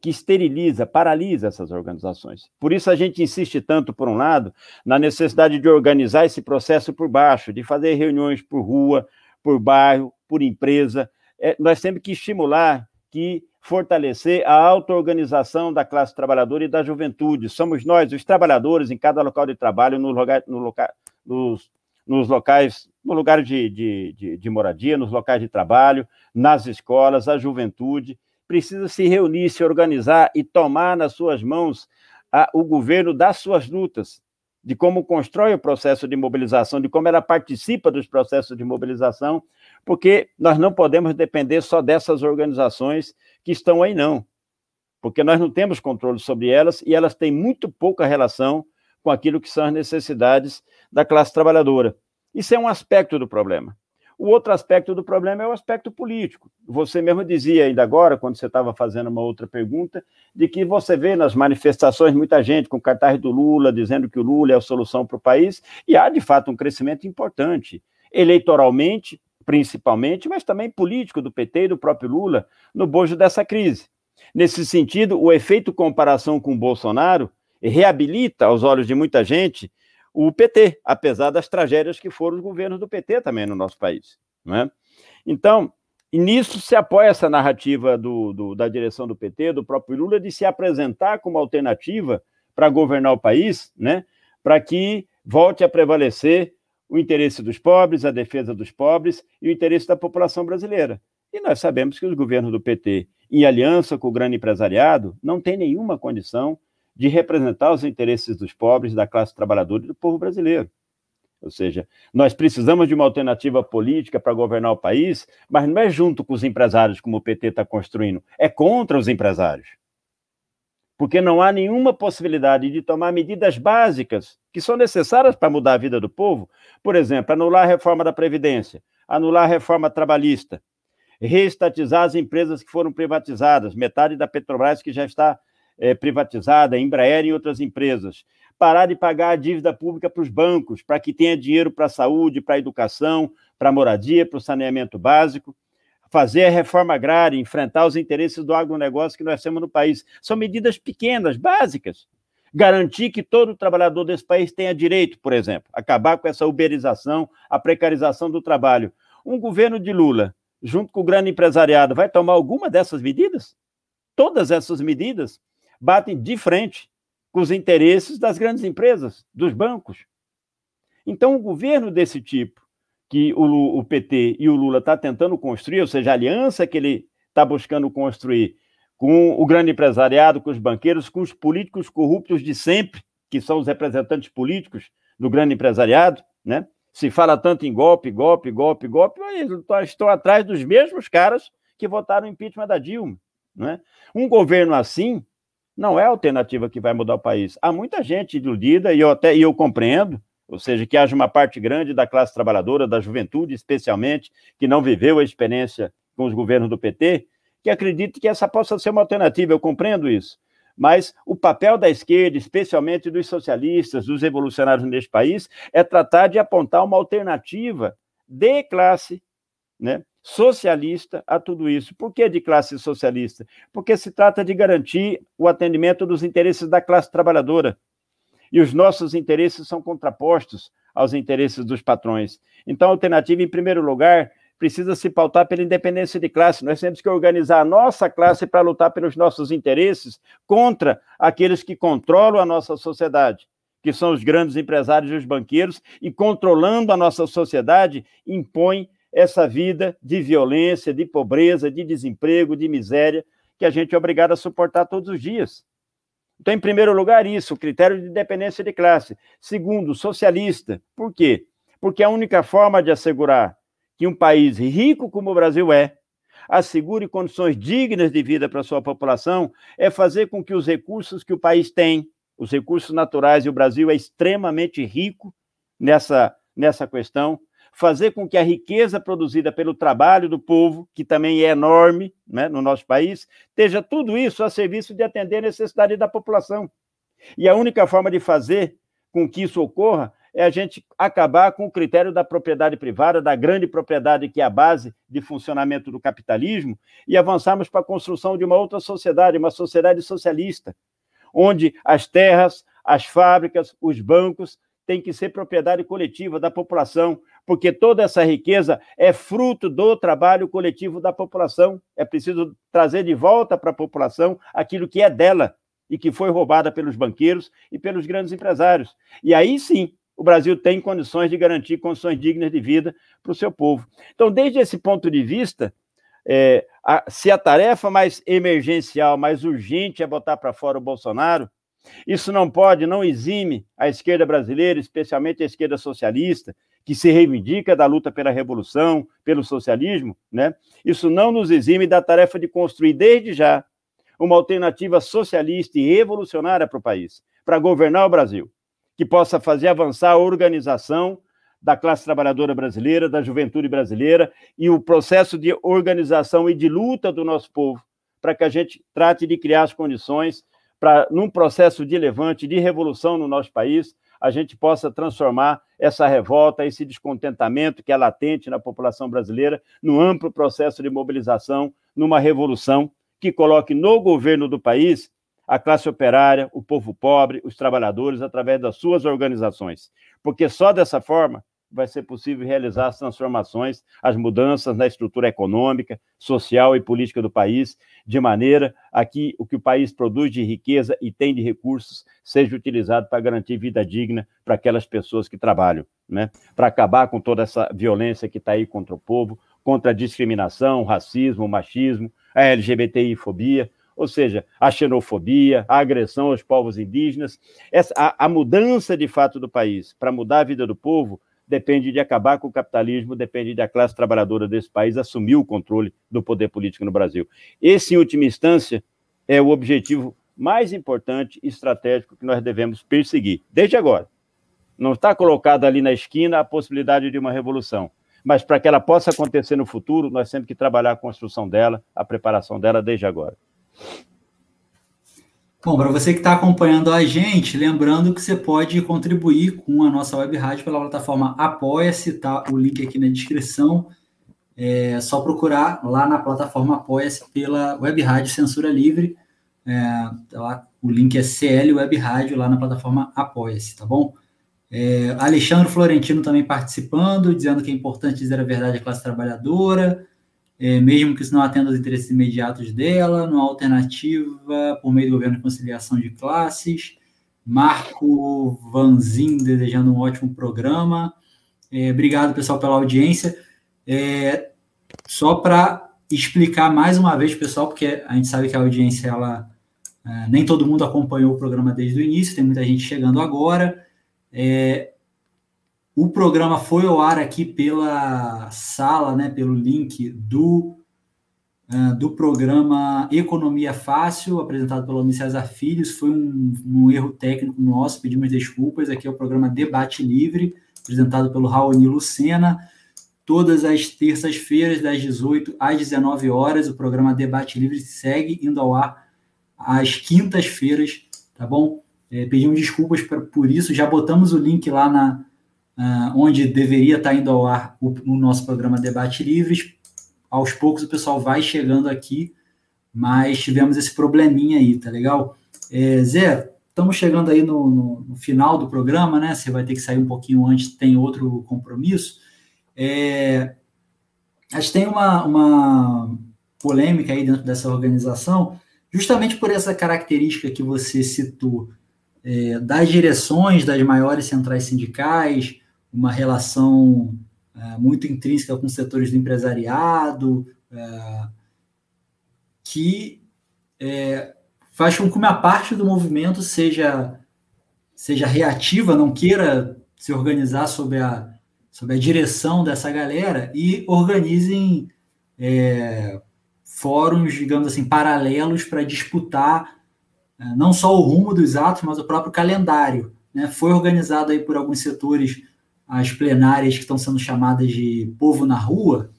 que esteriliza, paralisa essas organizações. Por isso a gente insiste tanto, por um lado, na necessidade de organizar esse processo por baixo, de fazer reuniões por rua, por bairro, por empresa, é, nós temos que estimular, que fortalecer a auto-organização da classe trabalhadora e da juventude. Somos nós, os trabalhadores, em cada local de trabalho, no lugar, no loca, nos, nos locais, no lugar de, de, de, de moradia, nos locais de trabalho, nas escolas, a juventude, precisa se reunir, se organizar e tomar nas suas mãos a, o governo das suas lutas, de como constrói o processo de mobilização, de como ela participa dos processos de mobilização, porque nós não podemos depender só dessas organizações que estão aí, não. Porque nós não temos controle sobre elas e elas têm muito pouca relação com aquilo que são as necessidades da classe trabalhadora. Isso é um aspecto do problema. O outro aspecto do problema é o aspecto político. Você mesmo dizia ainda agora, quando você estava fazendo uma outra pergunta, de que você vê nas manifestações muita gente com cartaz do Lula dizendo que o Lula é a solução para o país, e há de fato um crescimento importante. Eleitoralmente, principalmente, mas também político do PT e do próprio Lula, no bojo dessa crise. Nesse sentido, o efeito comparação com o Bolsonaro reabilita, aos olhos de muita gente, o PT, apesar das tragédias que foram os governos do PT também no nosso país. Não é? Então, nisso se apoia essa narrativa do, do, da direção do PT, do próprio Lula, de se apresentar como alternativa para governar o país, né? para que volte a prevalecer o interesse dos pobres, a defesa dos pobres e o interesse da população brasileira. E nós sabemos que os governos do PT, em aliança com o grande empresariado, não têm nenhuma condição de representar os interesses dos pobres, da classe trabalhadora e do povo brasileiro. Ou seja, nós precisamos de uma alternativa política para governar o país, mas não é junto com os empresários, como o PT está construindo, é contra os empresários. Porque não há nenhuma possibilidade de tomar medidas básicas que são necessárias para mudar a vida do povo. Por exemplo, anular a reforma da Previdência, anular a reforma trabalhista, reestatizar as empresas que foram privatizadas, metade da Petrobras que já está é, privatizada, Embraer e outras empresas, parar de pagar a dívida pública para os bancos, para que tenha dinheiro para a saúde, para a educação, para a moradia, para o saneamento básico, fazer a reforma agrária, enfrentar os interesses do agronegócio que nós temos no país. São medidas pequenas, básicas. Garantir que todo trabalhador desse país tenha direito, por exemplo, acabar com essa uberização, a precarização do trabalho. Um governo de Lula, junto com o grande empresariado, vai tomar alguma dessas medidas? Todas essas medidas batem de frente com os interesses das grandes empresas, dos bancos. Então, um governo desse tipo, que o, o PT e o Lula estão tá tentando construir, ou seja, a aliança que ele está buscando construir com o grande empresariado, com os banqueiros, com os políticos corruptos de sempre, que são os representantes políticos do grande empresariado, né? Se fala tanto em golpe, golpe, golpe, golpe, mas estão atrás dos mesmos caras que votaram impeachment da Dilma, né? Um governo assim não é a alternativa que vai mudar o país. Há muita gente iludida, e eu até e eu compreendo, ou seja, que haja uma parte grande da classe trabalhadora, da juventude especialmente, que não viveu a experiência com os governos do PT, que acredite que essa possa ser uma alternativa, eu compreendo isso. Mas o papel da esquerda, especialmente dos socialistas, dos revolucionários neste país, é tratar de apontar uma alternativa de classe, né, socialista a tudo isso. Por que de classe socialista? Porque se trata de garantir o atendimento dos interesses da classe trabalhadora. E os nossos interesses são contrapostos aos interesses dos patrões. Então, a alternativa, em primeiro lugar, precisa se pautar pela independência de classe. Nós temos que organizar a nossa classe para lutar pelos nossos interesses contra aqueles que controlam a nossa sociedade, que são os grandes empresários e os banqueiros, e controlando a nossa sociedade, impõem essa vida de violência, de pobreza, de desemprego, de miséria, que a gente é obrigado a suportar todos os dias. Então, em primeiro lugar, isso, o critério de independência de classe. Segundo, socialista. Por quê? Porque a única forma de assegurar que um país rico como o Brasil é, assegure condições dignas de vida para sua população, é fazer com que os recursos que o país tem, os recursos naturais, e o Brasil é extremamente rico nessa, nessa questão, fazer com que a riqueza produzida pelo trabalho do povo, que também é enorme né, no nosso país, esteja tudo isso a serviço de atender a necessidade da população. E a única forma de fazer com que isso ocorra é a gente acabar com o critério da propriedade privada, da grande propriedade que é a base de funcionamento do capitalismo, e avançarmos para a construção de uma outra sociedade, uma sociedade socialista, onde as terras, as fábricas, os bancos têm que ser propriedade coletiva da população, porque toda essa riqueza é fruto do trabalho coletivo da população. É preciso trazer de volta para a população aquilo que é dela e que foi roubada pelos banqueiros e pelos grandes empresários. E aí sim, o Brasil tem condições de garantir condições dignas de vida para o seu povo. Então, desde esse ponto de vista, é, a, se a tarefa mais emergencial, mais urgente é botar para fora o Bolsonaro, isso não pode, não exime a esquerda brasileira, especialmente a esquerda socialista, que se reivindica da luta pela revolução, pelo socialismo, né? Isso não nos exime da tarefa de construir desde já uma alternativa socialista e revolucionária para o país, para governar o Brasil, que possa fazer avançar a organização da classe trabalhadora brasileira, da juventude brasileira e o processo de organização e de luta do nosso povo, para que a gente trate de criar as condições para, num processo de levante, de revolução no nosso país, a gente possa transformar essa revolta, esse descontentamento que é latente na população brasileira, num amplo processo de mobilização, numa revolução que coloque no governo do país a classe operária, o povo pobre, os trabalhadores, através das suas organizações. Porque só dessa forma vai ser possível realizar as transformações, as mudanças na estrutura econômica, social e política do país, de maneira a que o que o país produz de riqueza e tem de recursos seja utilizado para garantir vida digna para aquelas pessoas que trabalham, né? para acabar com toda essa violência que está aí contra o povo, contra a discriminação, o racismo, o machismo, a LGBTI-fobia, ou seja, a xenofobia, a agressão aos povos indígenas, essa, a, a mudança de fato do país para mudar a vida do povo depende de acabar com o capitalismo, depende da classe trabalhadora desse país assumir o controle do poder político no Brasil. Esse, em última instância, é o objetivo mais importante e estratégico que nós devemos perseguir, desde agora. Não está colocada ali na esquina a possibilidade de uma revolução, mas para que ela possa acontecer no futuro, nós temos que trabalhar a construção dela, a preparação dela desde agora. Bom, para você que está acompanhando a gente, lembrando que você pode contribuir com a nossa web rádio pela plataforma Apoia-se, tá? O link aqui na descrição. É só procurar lá na plataforma Apoia-se pela web rádio Censura Livre. É, tá lá, o link é CL Web Rádio lá na plataforma Apoia-se, tá bom? É, Alexandre Florentino também participando, dizendo que é importante dizer a verdade à classe trabalhadora é, mesmo que isso não atenda aos interesses imediatos dela, numa alternativa por meio do governo de conciliação de classes. Marco Vanzin desejando um ótimo programa. É, obrigado, pessoal, pela audiência. É, só para explicar mais uma vez, pessoal, porque a gente sabe que a audiência, ela, é, nem todo mundo acompanhou o programa desde o início, tem muita gente chegando agora. É, o programa foi ao ar aqui pela sala, né, pelo link do, uh, do programa Economia Fácil, apresentado pelo Luiz César Filhos. Foi um, um, erro técnico nosso, pedimos desculpas. Aqui é o programa Debate Livre, apresentado pelo Raoni Lucena. Todas as terças-feiras, das 18 às 19 horas, o programa Debate Livre segue indo ao ar às quintas-feiras, tá bom? É, pedimos desculpas por, por isso, já botamos o link lá na, uh, onde deveria estar indo ao ar o, o, nosso programa Debate Livres. Aos poucos o pessoal vai chegando aqui, mas tivemos esse probleminha aí, tá legal? É, Zé, estamos chegando aí no, no, no, final do programa, né? Você vai ter que sair um pouquinho antes, tem outro compromisso. É, acho que tem uma, uma polêmica aí dentro dessa organização, justamente por essa característica que você citou, é, das direções das maiores centrais sindicais, uma relação é, muito intrínseca com setores do empresariado, é, que é, faz com que uma parte do movimento seja, seja reativa, não queira se organizar sob a, sob a direção dessa galera e organizem é, fóruns, digamos assim, paralelos para disputar é, não só o rumo dos atos, mas o próprio calendário. Né? Foi organizado aí por alguns setores as plenárias que estão sendo chamadas de povo na rua,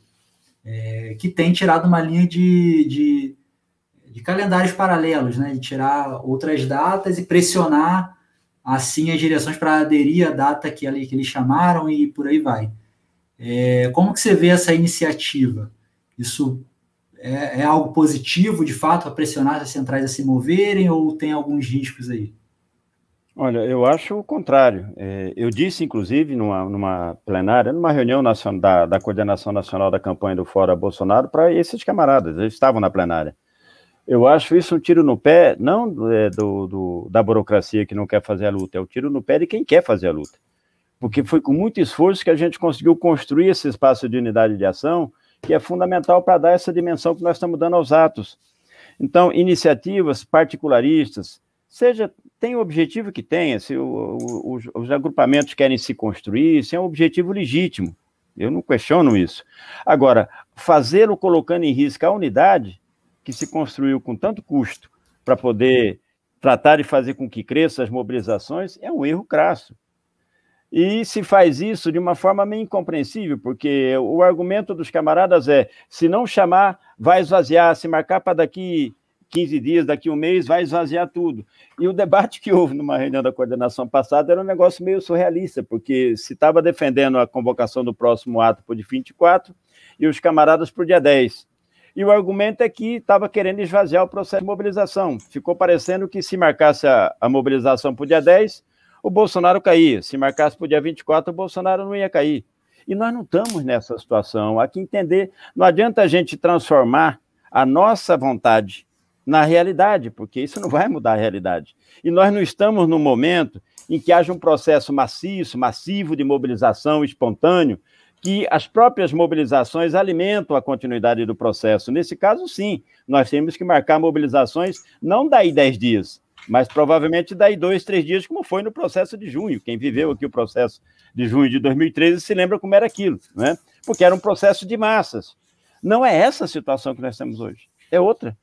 é, que tem tirado uma linha de, de, de, calendários paralelos, né, de tirar outras datas e pressionar assim as direções para aderir à data que, que eles chamaram e por aí vai. É, como que você vê essa iniciativa? Isso é, é algo positivo, de fato, para pressionar as centrais a se moverem ou tem alguns riscos aí? Olha, eu acho o contrário. É, eu disse, inclusive, numa, numa plenária, numa reunião nacional, da, da Coordenação Nacional da Campanha do Fora Bolsonaro, para esses camaradas, eles estavam na plenária. Eu acho isso um tiro no pé, não é, do, do, da burocracia que não quer fazer a luta, é o tiro no pé de quem quer fazer a luta. Porque foi com muito esforço que a gente conseguiu construir esse espaço de unidade de ação, que é fundamental para dar essa dimensão que nós estamos dando aos atos. Então, iniciativas particularistas, seja tem o objetivo que tenha, se o, o, os, os agrupamentos querem se construir, isso é um objetivo legítimo. Eu não questiono isso. Agora, fazê-lo colocando em risco a unidade que se construiu com tanto custo para poder tratar de fazer com que cresçam as mobilizações é um erro crasso. E se faz isso de uma forma meio incompreensível, porque o argumento dos camaradas é: se não chamar, vai esvaziar, se marcar para daqui 15 dias, daqui um mês, vai esvaziar tudo. E o debate que houve numa reunião da coordenação passada era um negócio meio surrealista, porque se estava defendendo a convocação do próximo ato para o dia 24 e os camaradas para o dia 10. E o argumento é que estava querendo esvaziar o processo de mobilização. Ficou parecendo que se marcasse a, a mobilização para o dia 10, o Bolsonaro caía. Se marcasse para o dia 24, o Bolsonaro não ia cair. E nós não estamos nessa situação. Há que entender, não adianta a gente transformar a nossa vontade na realidade, porque isso não vai mudar a realidade. E nós não estamos no momento em que haja um processo maciço, massivo de mobilização espontâneo, que as próprias mobilizações alimentam a continuidade do processo. Nesse caso, sim, nós temos que marcar mobilizações não daí 10 dias, mas provavelmente daí dois, três dias, como foi no processo de junho. Quem viveu aqui o processo de junho de 2013 se lembra como era aquilo, né? porque era um processo de massas. Não é essa a situação que nós temos hoje, é outra.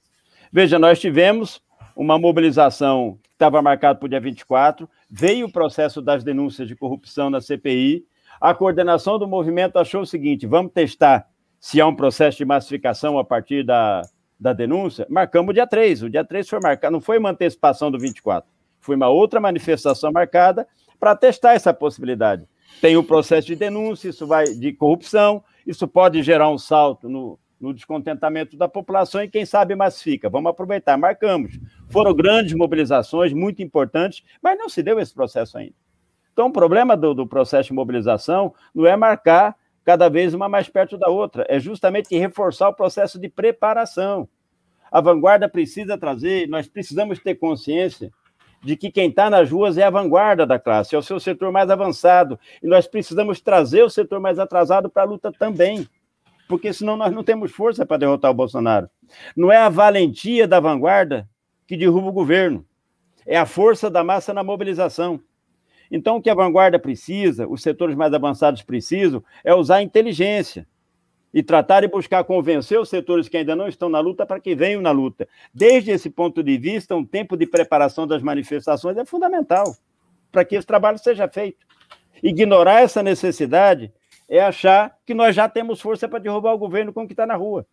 Veja, nós tivemos uma mobilização que estava marcada para o dia 24, veio o processo das denúncias de corrupção na CPI, a coordenação do movimento achou o seguinte: vamos testar se há um processo de massificação a partir da, da denúncia. Marcamos o dia 3. O dia 3 foi marcado, não foi uma antecipação do 24, foi uma outra manifestação marcada para testar essa possibilidade. Tem o processo de denúncia, isso vai de corrupção, isso pode gerar um salto no, no descontentamento da população e quem sabe massifica. Vamos aproveitar, marcamos. Foram grandes mobilizações, muito importantes, mas não se deu esse processo ainda. Então, o problema do, do processo de mobilização não é marcar cada vez uma mais perto da outra, é justamente reforçar o processo de preparação. A vanguarda precisa trazer, nós precisamos ter consciência de que quem está nas ruas é a vanguarda da classe, é o seu setor mais avançado, e nós precisamos trazer o setor mais atrasado para a luta também, porque senão nós não temos força para derrotar o Bolsonaro. Não é a valentia da vanguarda que derruba o governo, é a força da massa na mobilização. Então, o que a vanguarda precisa, os setores mais avançados precisam, é usar a inteligência e tratar e buscar convencer os setores que ainda não estão na luta para que venham na luta. Desde esse ponto de vista, um tempo de preparação das manifestações é fundamental para que esse trabalho seja feito. Ignorar essa necessidade é achar que nós já temos força para derrubar o governo com o que está na rua.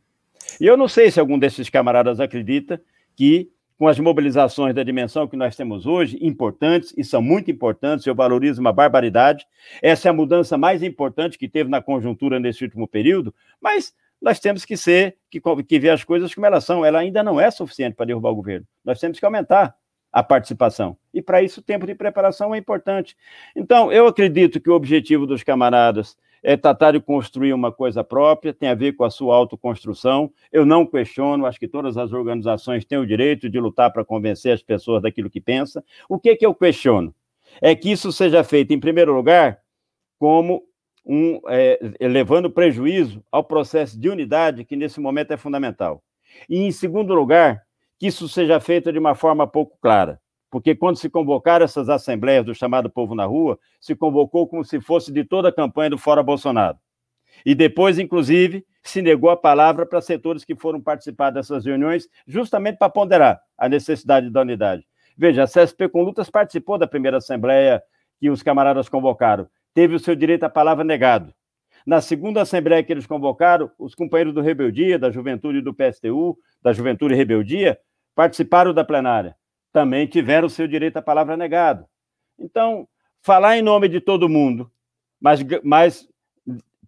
E eu não sei se algum desses camaradas acredita que com as mobilizações da dimensão que nós temos hoje, importantes, e são muito importantes, eu valorizo uma barbaridade. Essa é a mudança mais importante que teve na conjuntura nesse último período, mas nós temos que ser, que, que ver as coisas como elas são. Ela ainda não é suficiente para derrubar o governo. Nós temos que aumentar a participação. E para isso o tempo de preparação é importante. Então, eu acredito que o objetivo dos camaradas é tratar de construir uma coisa própria, tem a ver com a sua autoconstrução. Eu não questiono, acho que todas as organizações têm o direito de lutar para convencer as pessoas daquilo que pensa. O que, que eu questiono? É que isso seja feito, em primeiro lugar, como um, é, levando prejuízo ao processo de unidade, que nesse momento é fundamental. E, em segundo lugar, que isso seja feito de uma forma pouco clara porque quando se convocaram essas assembleias do chamado Povo na Rua, se convocou como se fosse de toda a campanha do Fora Bolsonaro. E depois, inclusive, se negou a palavra para setores que foram participar dessas reuniões, justamente para ponderar a necessidade da unidade. Veja, a CSP com Lutas participou da primeira assembleia que os camaradas convocaram, teve o seu direito à palavra negado. Na segunda assembleia que eles convocaram, os companheiros do Rebeldia, da Juventude do PSTU, da Juventude e Rebeldia, participaram da plenária também tiveram o seu direito à palavra negado. Então, falar em nome de todo mundo, mas, mas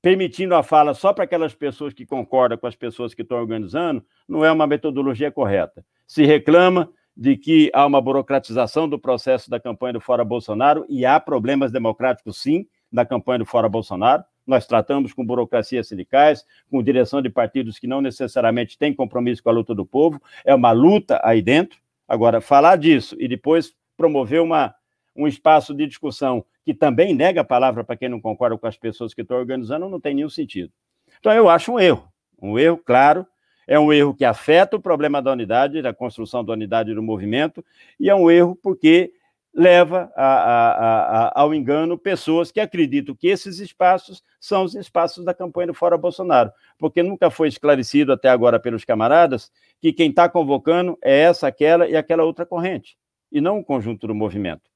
permitindo a fala só para aquelas pessoas que concordam com as pessoas que estão organizando, não é uma metodologia correta. Se reclama de que há uma burocratização do processo da campanha do Fora Bolsonaro, e há problemas democráticos, sim, na campanha do Fora Bolsonaro. Nós tratamos com burocracias sindicais, com direção de partidos que não necessariamente têm compromisso com a luta do povo. É uma luta aí dentro. Agora, falar disso e depois promover uma, um espaço de discussão que também nega a palavra para quem não concorda com as pessoas que estão organizando não tem nenhum sentido. Então, eu acho um erro. Um erro, claro, é um erro que afeta o problema da unidade, da construção da unidade do movimento, e é um erro porque leva a, a, a, ao engano pessoas que acreditam que esses espaços são os espaços da campanha do Fora Bolsonaro, porque nunca foi esclarecido até agora pelos camaradas que quem está convocando é essa, aquela e aquela outra corrente, e não o conjunto do movimento.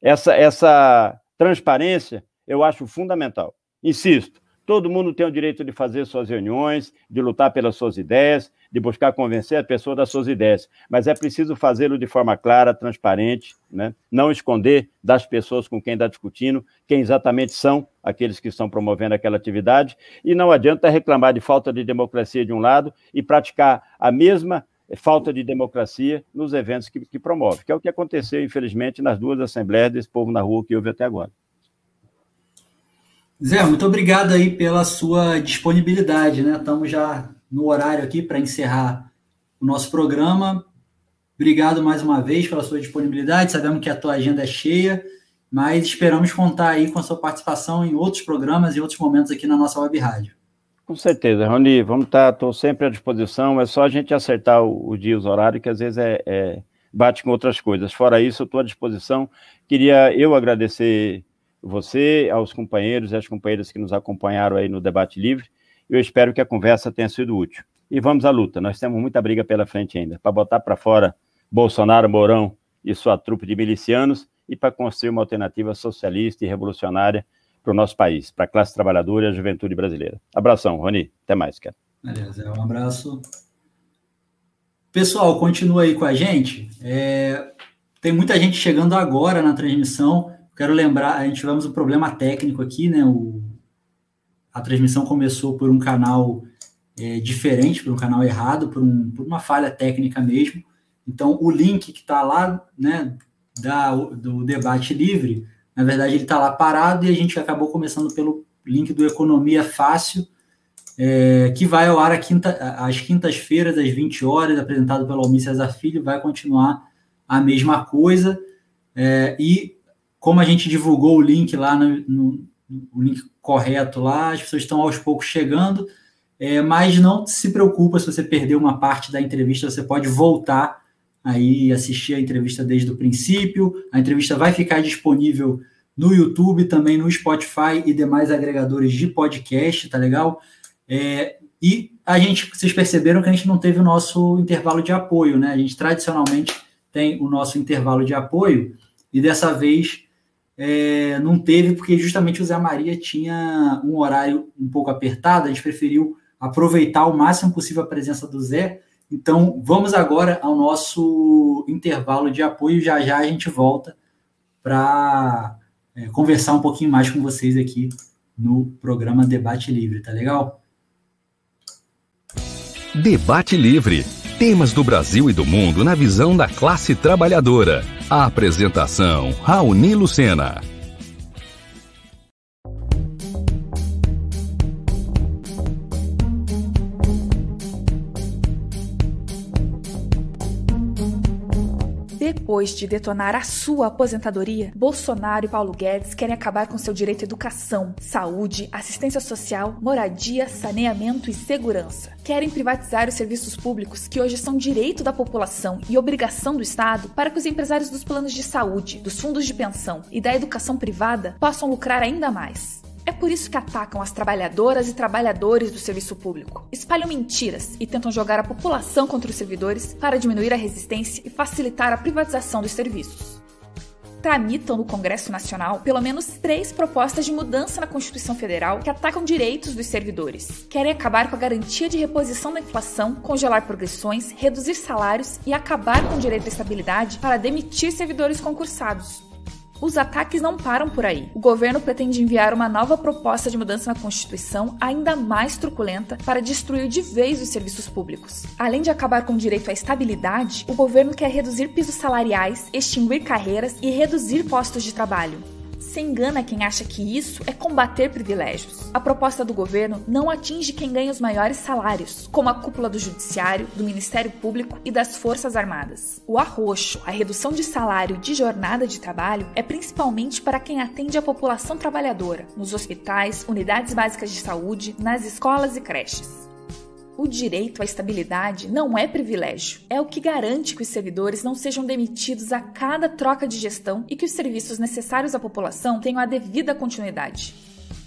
Essa, essa transparência eu acho fundamental. Insisto, Todo mundo tem o direito de fazer suas reuniões, de lutar pelas suas ideias, de buscar convencer a pessoa das suas ideias, mas é preciso fazê-lo de forma clara, transparente, né? não esconder das pessoas com quem está discutindo quem exatamente são aqueles que estão promovendo aquela atividade, e não adianta reclamar de falta de democracia de um lado e praticar a mesma falta de democracia nos eventos que, que promove, que é o que aconteceu, infelizmente, nas duas assembleias desse povo na rua que houve até agora. Zé, muito obrigado aí pela sua disponibilidade, né? Estamos já no horário aqui para encerrar o nosso programa. Obrigado mais uma vez pela sua disponibilidade. Sabemos que a tua agenda é cheia mas esperamos contar aí com a sua participação em outros programas e outros momentos aqui na nossa web rádio. Com certeza, Rony, vamos estar, estou sempre à disposição, é só a gente acertar o, o dia, os horários, que às vezes é, é, bate com outras coisas. Fora isso, estou à disposição. Queria eu agradecer você, aos companheiros e às companheiras que nos acompanharam aí no debate livre. Eu espero que a conversa tenha sido útil. E vamos à luta. Nós temos muita briga pela frente ainda para botar para fora Bolsonaro, Mourão e sua trupe de milicianos e para construir uma alternativa socialista e revolucionária para o nosso país, para a classe trabalhadora e a juventude brasileira. Abração, Rony. Até mais, cara. Beleza, um abraço. Pessoal, continua aí com a gente. É, tem muita gente chegando agora na transmissão. Quero lembrar, a gente tivemos um problema técnico aqui, né? O, a transmissão começou por um canal é, diferente, por um canal errado, por, um, por, uma falha técnica mesmo. Então, o link que está lá, né, da, do debate livre, na verdade, ele está lá parado e a gente acabou começando pelo link do Economia Fácil, é, que vai ao ar quinta, às quintas-feiras, às 20 horas, apresentado pelo Almir Cesar Filho, vai continuar a mesma coisa. É, e como a gente divulgou o link lá, no, no, o link correto lá, as pessoas estão aos poucos chegando, é, mas não se preocupa se você perdeu uma parte da entrevista, você pode voltar aí assistir a entrevista desde o princípio. A entrevista vai ficar disponível no YouTube, também no Spotify e demais agregadores de podcast, tá legal? É, e a gente, vocês perceberam que a gente não teve o nosso intervalo de apoio, né? A gente tradicionalmente tem o nosso intervalo de apoio e dessa vez é, não teve porque justamente o Zé Maria tinha um horário um pouco apertado. A gente preferiu aproveitar o máximo possível a presença do Zé então, vamos agora ao nosso intervalo de apoio. Já já a gente volta para é, conversar um pouquinho mais com vocês aqui no programa Debate Livre, tá legal? Debate Livre. Temas do Brasil e do mundo na visão da classe trabalhadora. A apresentação: Raoni Lucena. Depois de detonar a sua aposentadoria, Bolsonaro e Paulo Guedes querem acabar com seu direito à educação, saúde, assistência social, moradia, saneamento e segurança. Querem privatizar os serviços públicos, que hoje são direito da população e obrigação do Estado, para que os empresários dos planos de saúde, dos fundos de pensão e da educação privada possam lucrar ainda mais. É por isso que atacam as trabalhadoras e trabalhadores do serviço público. Espalham mentiras e tentam jogar a população contra os servidores para diminuir a resistência e facilitar a privatização dos serviços. Tramitam no Congresso Nacional pelo menos três propostas de mudança na Constituição Federal que atacam direitos dos servidores. Querem acabar com a garantia de reposição da inflação, congelar progressões, reduzir salários e acabar com o direito à estabilidade para demitir servidores concursados. Os ataques não param por aí. O governo pretende enviar uma nova proposta de mudança na Constituição ainda mais truculenta para destruir de vez os serviços públicos. Além de acabar com o direito à estabilidade, o governo quer reduzir pisos salariais, extinguir carreiras e reduzir postos de trabalho. Se engana quem acha que isso é combater privilégios. A proposta do governo não atinge quem ganha os maiores salários, como a cúpula do Judiciário, do Ministério Público e das Forças Armadas. O arroxo, a redução de salário de jornada de trabalho, é principalmente para quem atende a população trabalhadora, nos hospitais, unidades básicas de saúde, nas escolas e creches. O direito à estabilidade não é privilégio, é o que garante que os servidores não sejam demitidos a cada troca de gestão e que os serviços necessários à população tenham a devida continuidade.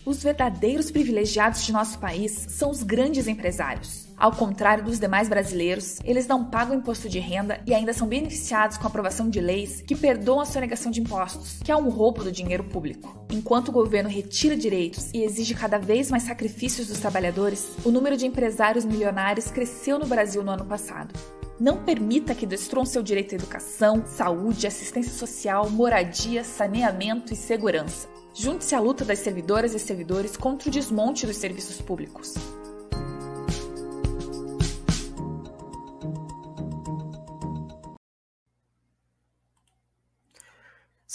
Os verdadeiros privilegiados de nosso país são os grandes empresários. Ao contrário dos demais brasileiros, eles não pagam imposto de renda e ainda são beneficiados com a aprovação de leis que perdoam a sonegação de impostos, que é um roubo do dinheiro público. Enquanto o governo retira direitos e exige cada vez mais sacrifícios dos trabalhadores, o número de empresários milionários cresceu no Brasil no ano passado. Não permita que destruam seu direito à educação, saúde, assistência social, moradia, saneamento e segurança. Junte-se à luta das servidoras e servidores contra o desmonte dos serviços públicos.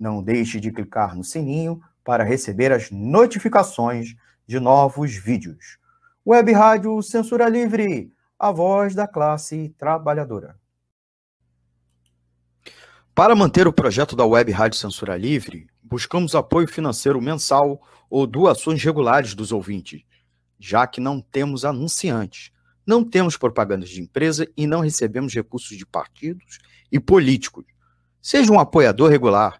Não deixe de clicar no sininho para receber as notificações de novos vídeos. Web Rádio Censura Livre, a voz da classe trabalhadora. Para manter o projeto da Web Rádio Censura Livre, buscamos apoio financeiro mensal ou doações regulares dos ouvintes, já que não temos anunciantes, não temos propagandas de empresa e não recebemos recursos de partidos e políticos. Seja um apoiador regular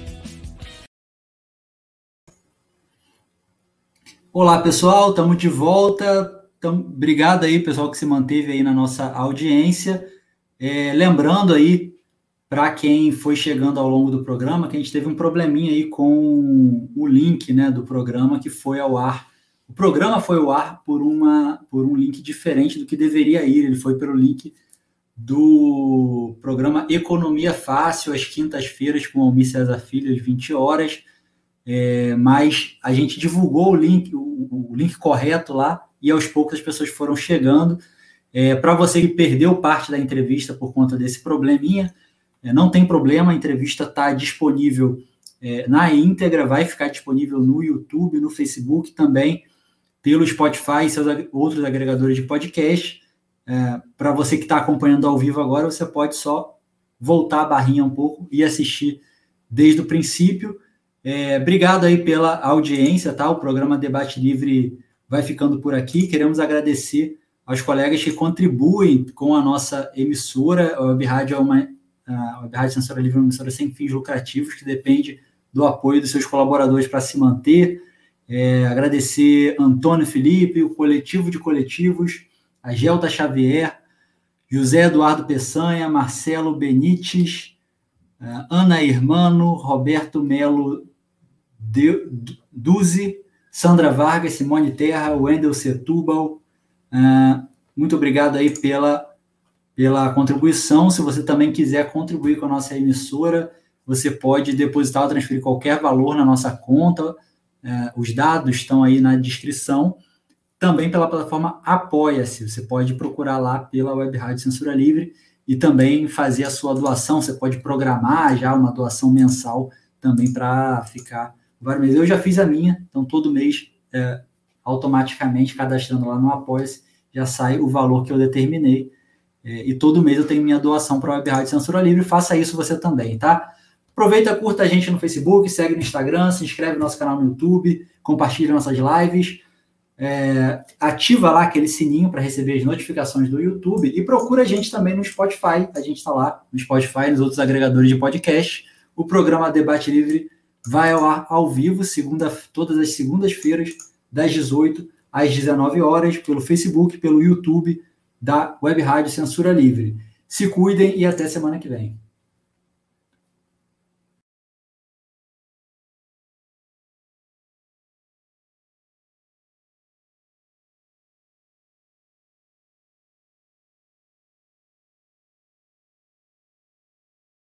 Olá, pessoal, estamos de volta. Então, obrigado aí, pessoal, que se manteve aí na nossa audiência. É, lembrando aí, para quem foi chegando ao longo do programa, que a gente teve um probleminha aí com o link né, do programa que foi ao ar. O programa foi ao ar por, uma, por um link diferente do que deveria ir. Ele foi pelo link do programa Economia Fácil, às quintas-feiras, com Almir César Filho, às 20 horas. É, mas a gente divulgou o link, o, o link correto lá, e aos poucos as pessoas foram chegando. É, Para você que perdeu parte da entrevista por conta desse probleminha, é, não tem problema, a entrevista está disponível é, na íntegra, vai ficar disponível no YouTube, no Facebook também, pelo Spotify e seus outros agregadores de podcast. É, Para você que está acompanhando ao vivo agora, você pode só voltar a barrinha um pouco e assistir desde o princípio. É, obrigado aí pela audiência, tá? O programa Debate Livre vai ficando por aqui. Queremos agradecer aos colegas que contribuem com a nossa emissora. A Web Rádio é uma a Web Rádio Censura Livre é uma emissora sem fins lucrativos que depende do apoio dos seus colaboradores para se manter. É, agradecer Antônio Felipe, o coletivo de coletivos, a Gelta Xavier, José Eduardo Peçanha, Marcelo Benites, é, Ana Irmano, Roberto Melo Duzi, Sandra Vargas, Simone Terra, Wendel Setúbal. Uh, muito obrigado aí pela, pela contribuição. Se você também quiser contribuir com a nossa emissora, você pode depositar ou transferir qualquer valor na nossa conta. Uh, os dados estão aí na descrição. Também pela plataforma Apoia-se. Você pode procurar lá pela Web Rádio Censura Livre e também fazer a sua doação. Você pode programar já uma doação mensal também para ficar vários meses. Eu já fiz a minha, então todo mês, é, automaticamente, cadastrando lá no Apoia-se, já sai o valor que eu determinei. É, e todo mês eu tenho minha doação para a Web Censura Livre. Faça isso você também, tá? Aproveita, curta a gente no Facebook, segue no Instagram, se inscreve no nosso canal no YouTube, compartilha nossas lives. É, ativa lá aquele sininho para receber as notificações do YouTube e procura a gente também no Spotify. A gente está lá no Spotify, nos outros agregadores de podcast. O programa Debate Livre vai ao ar ao vivo, segunda, todas as segundas-feiras, das 18 às 19 horas, pelo Facebook, pelo YouTube da Web Rádio Censura Livre. Se cuidem e até semana que vem.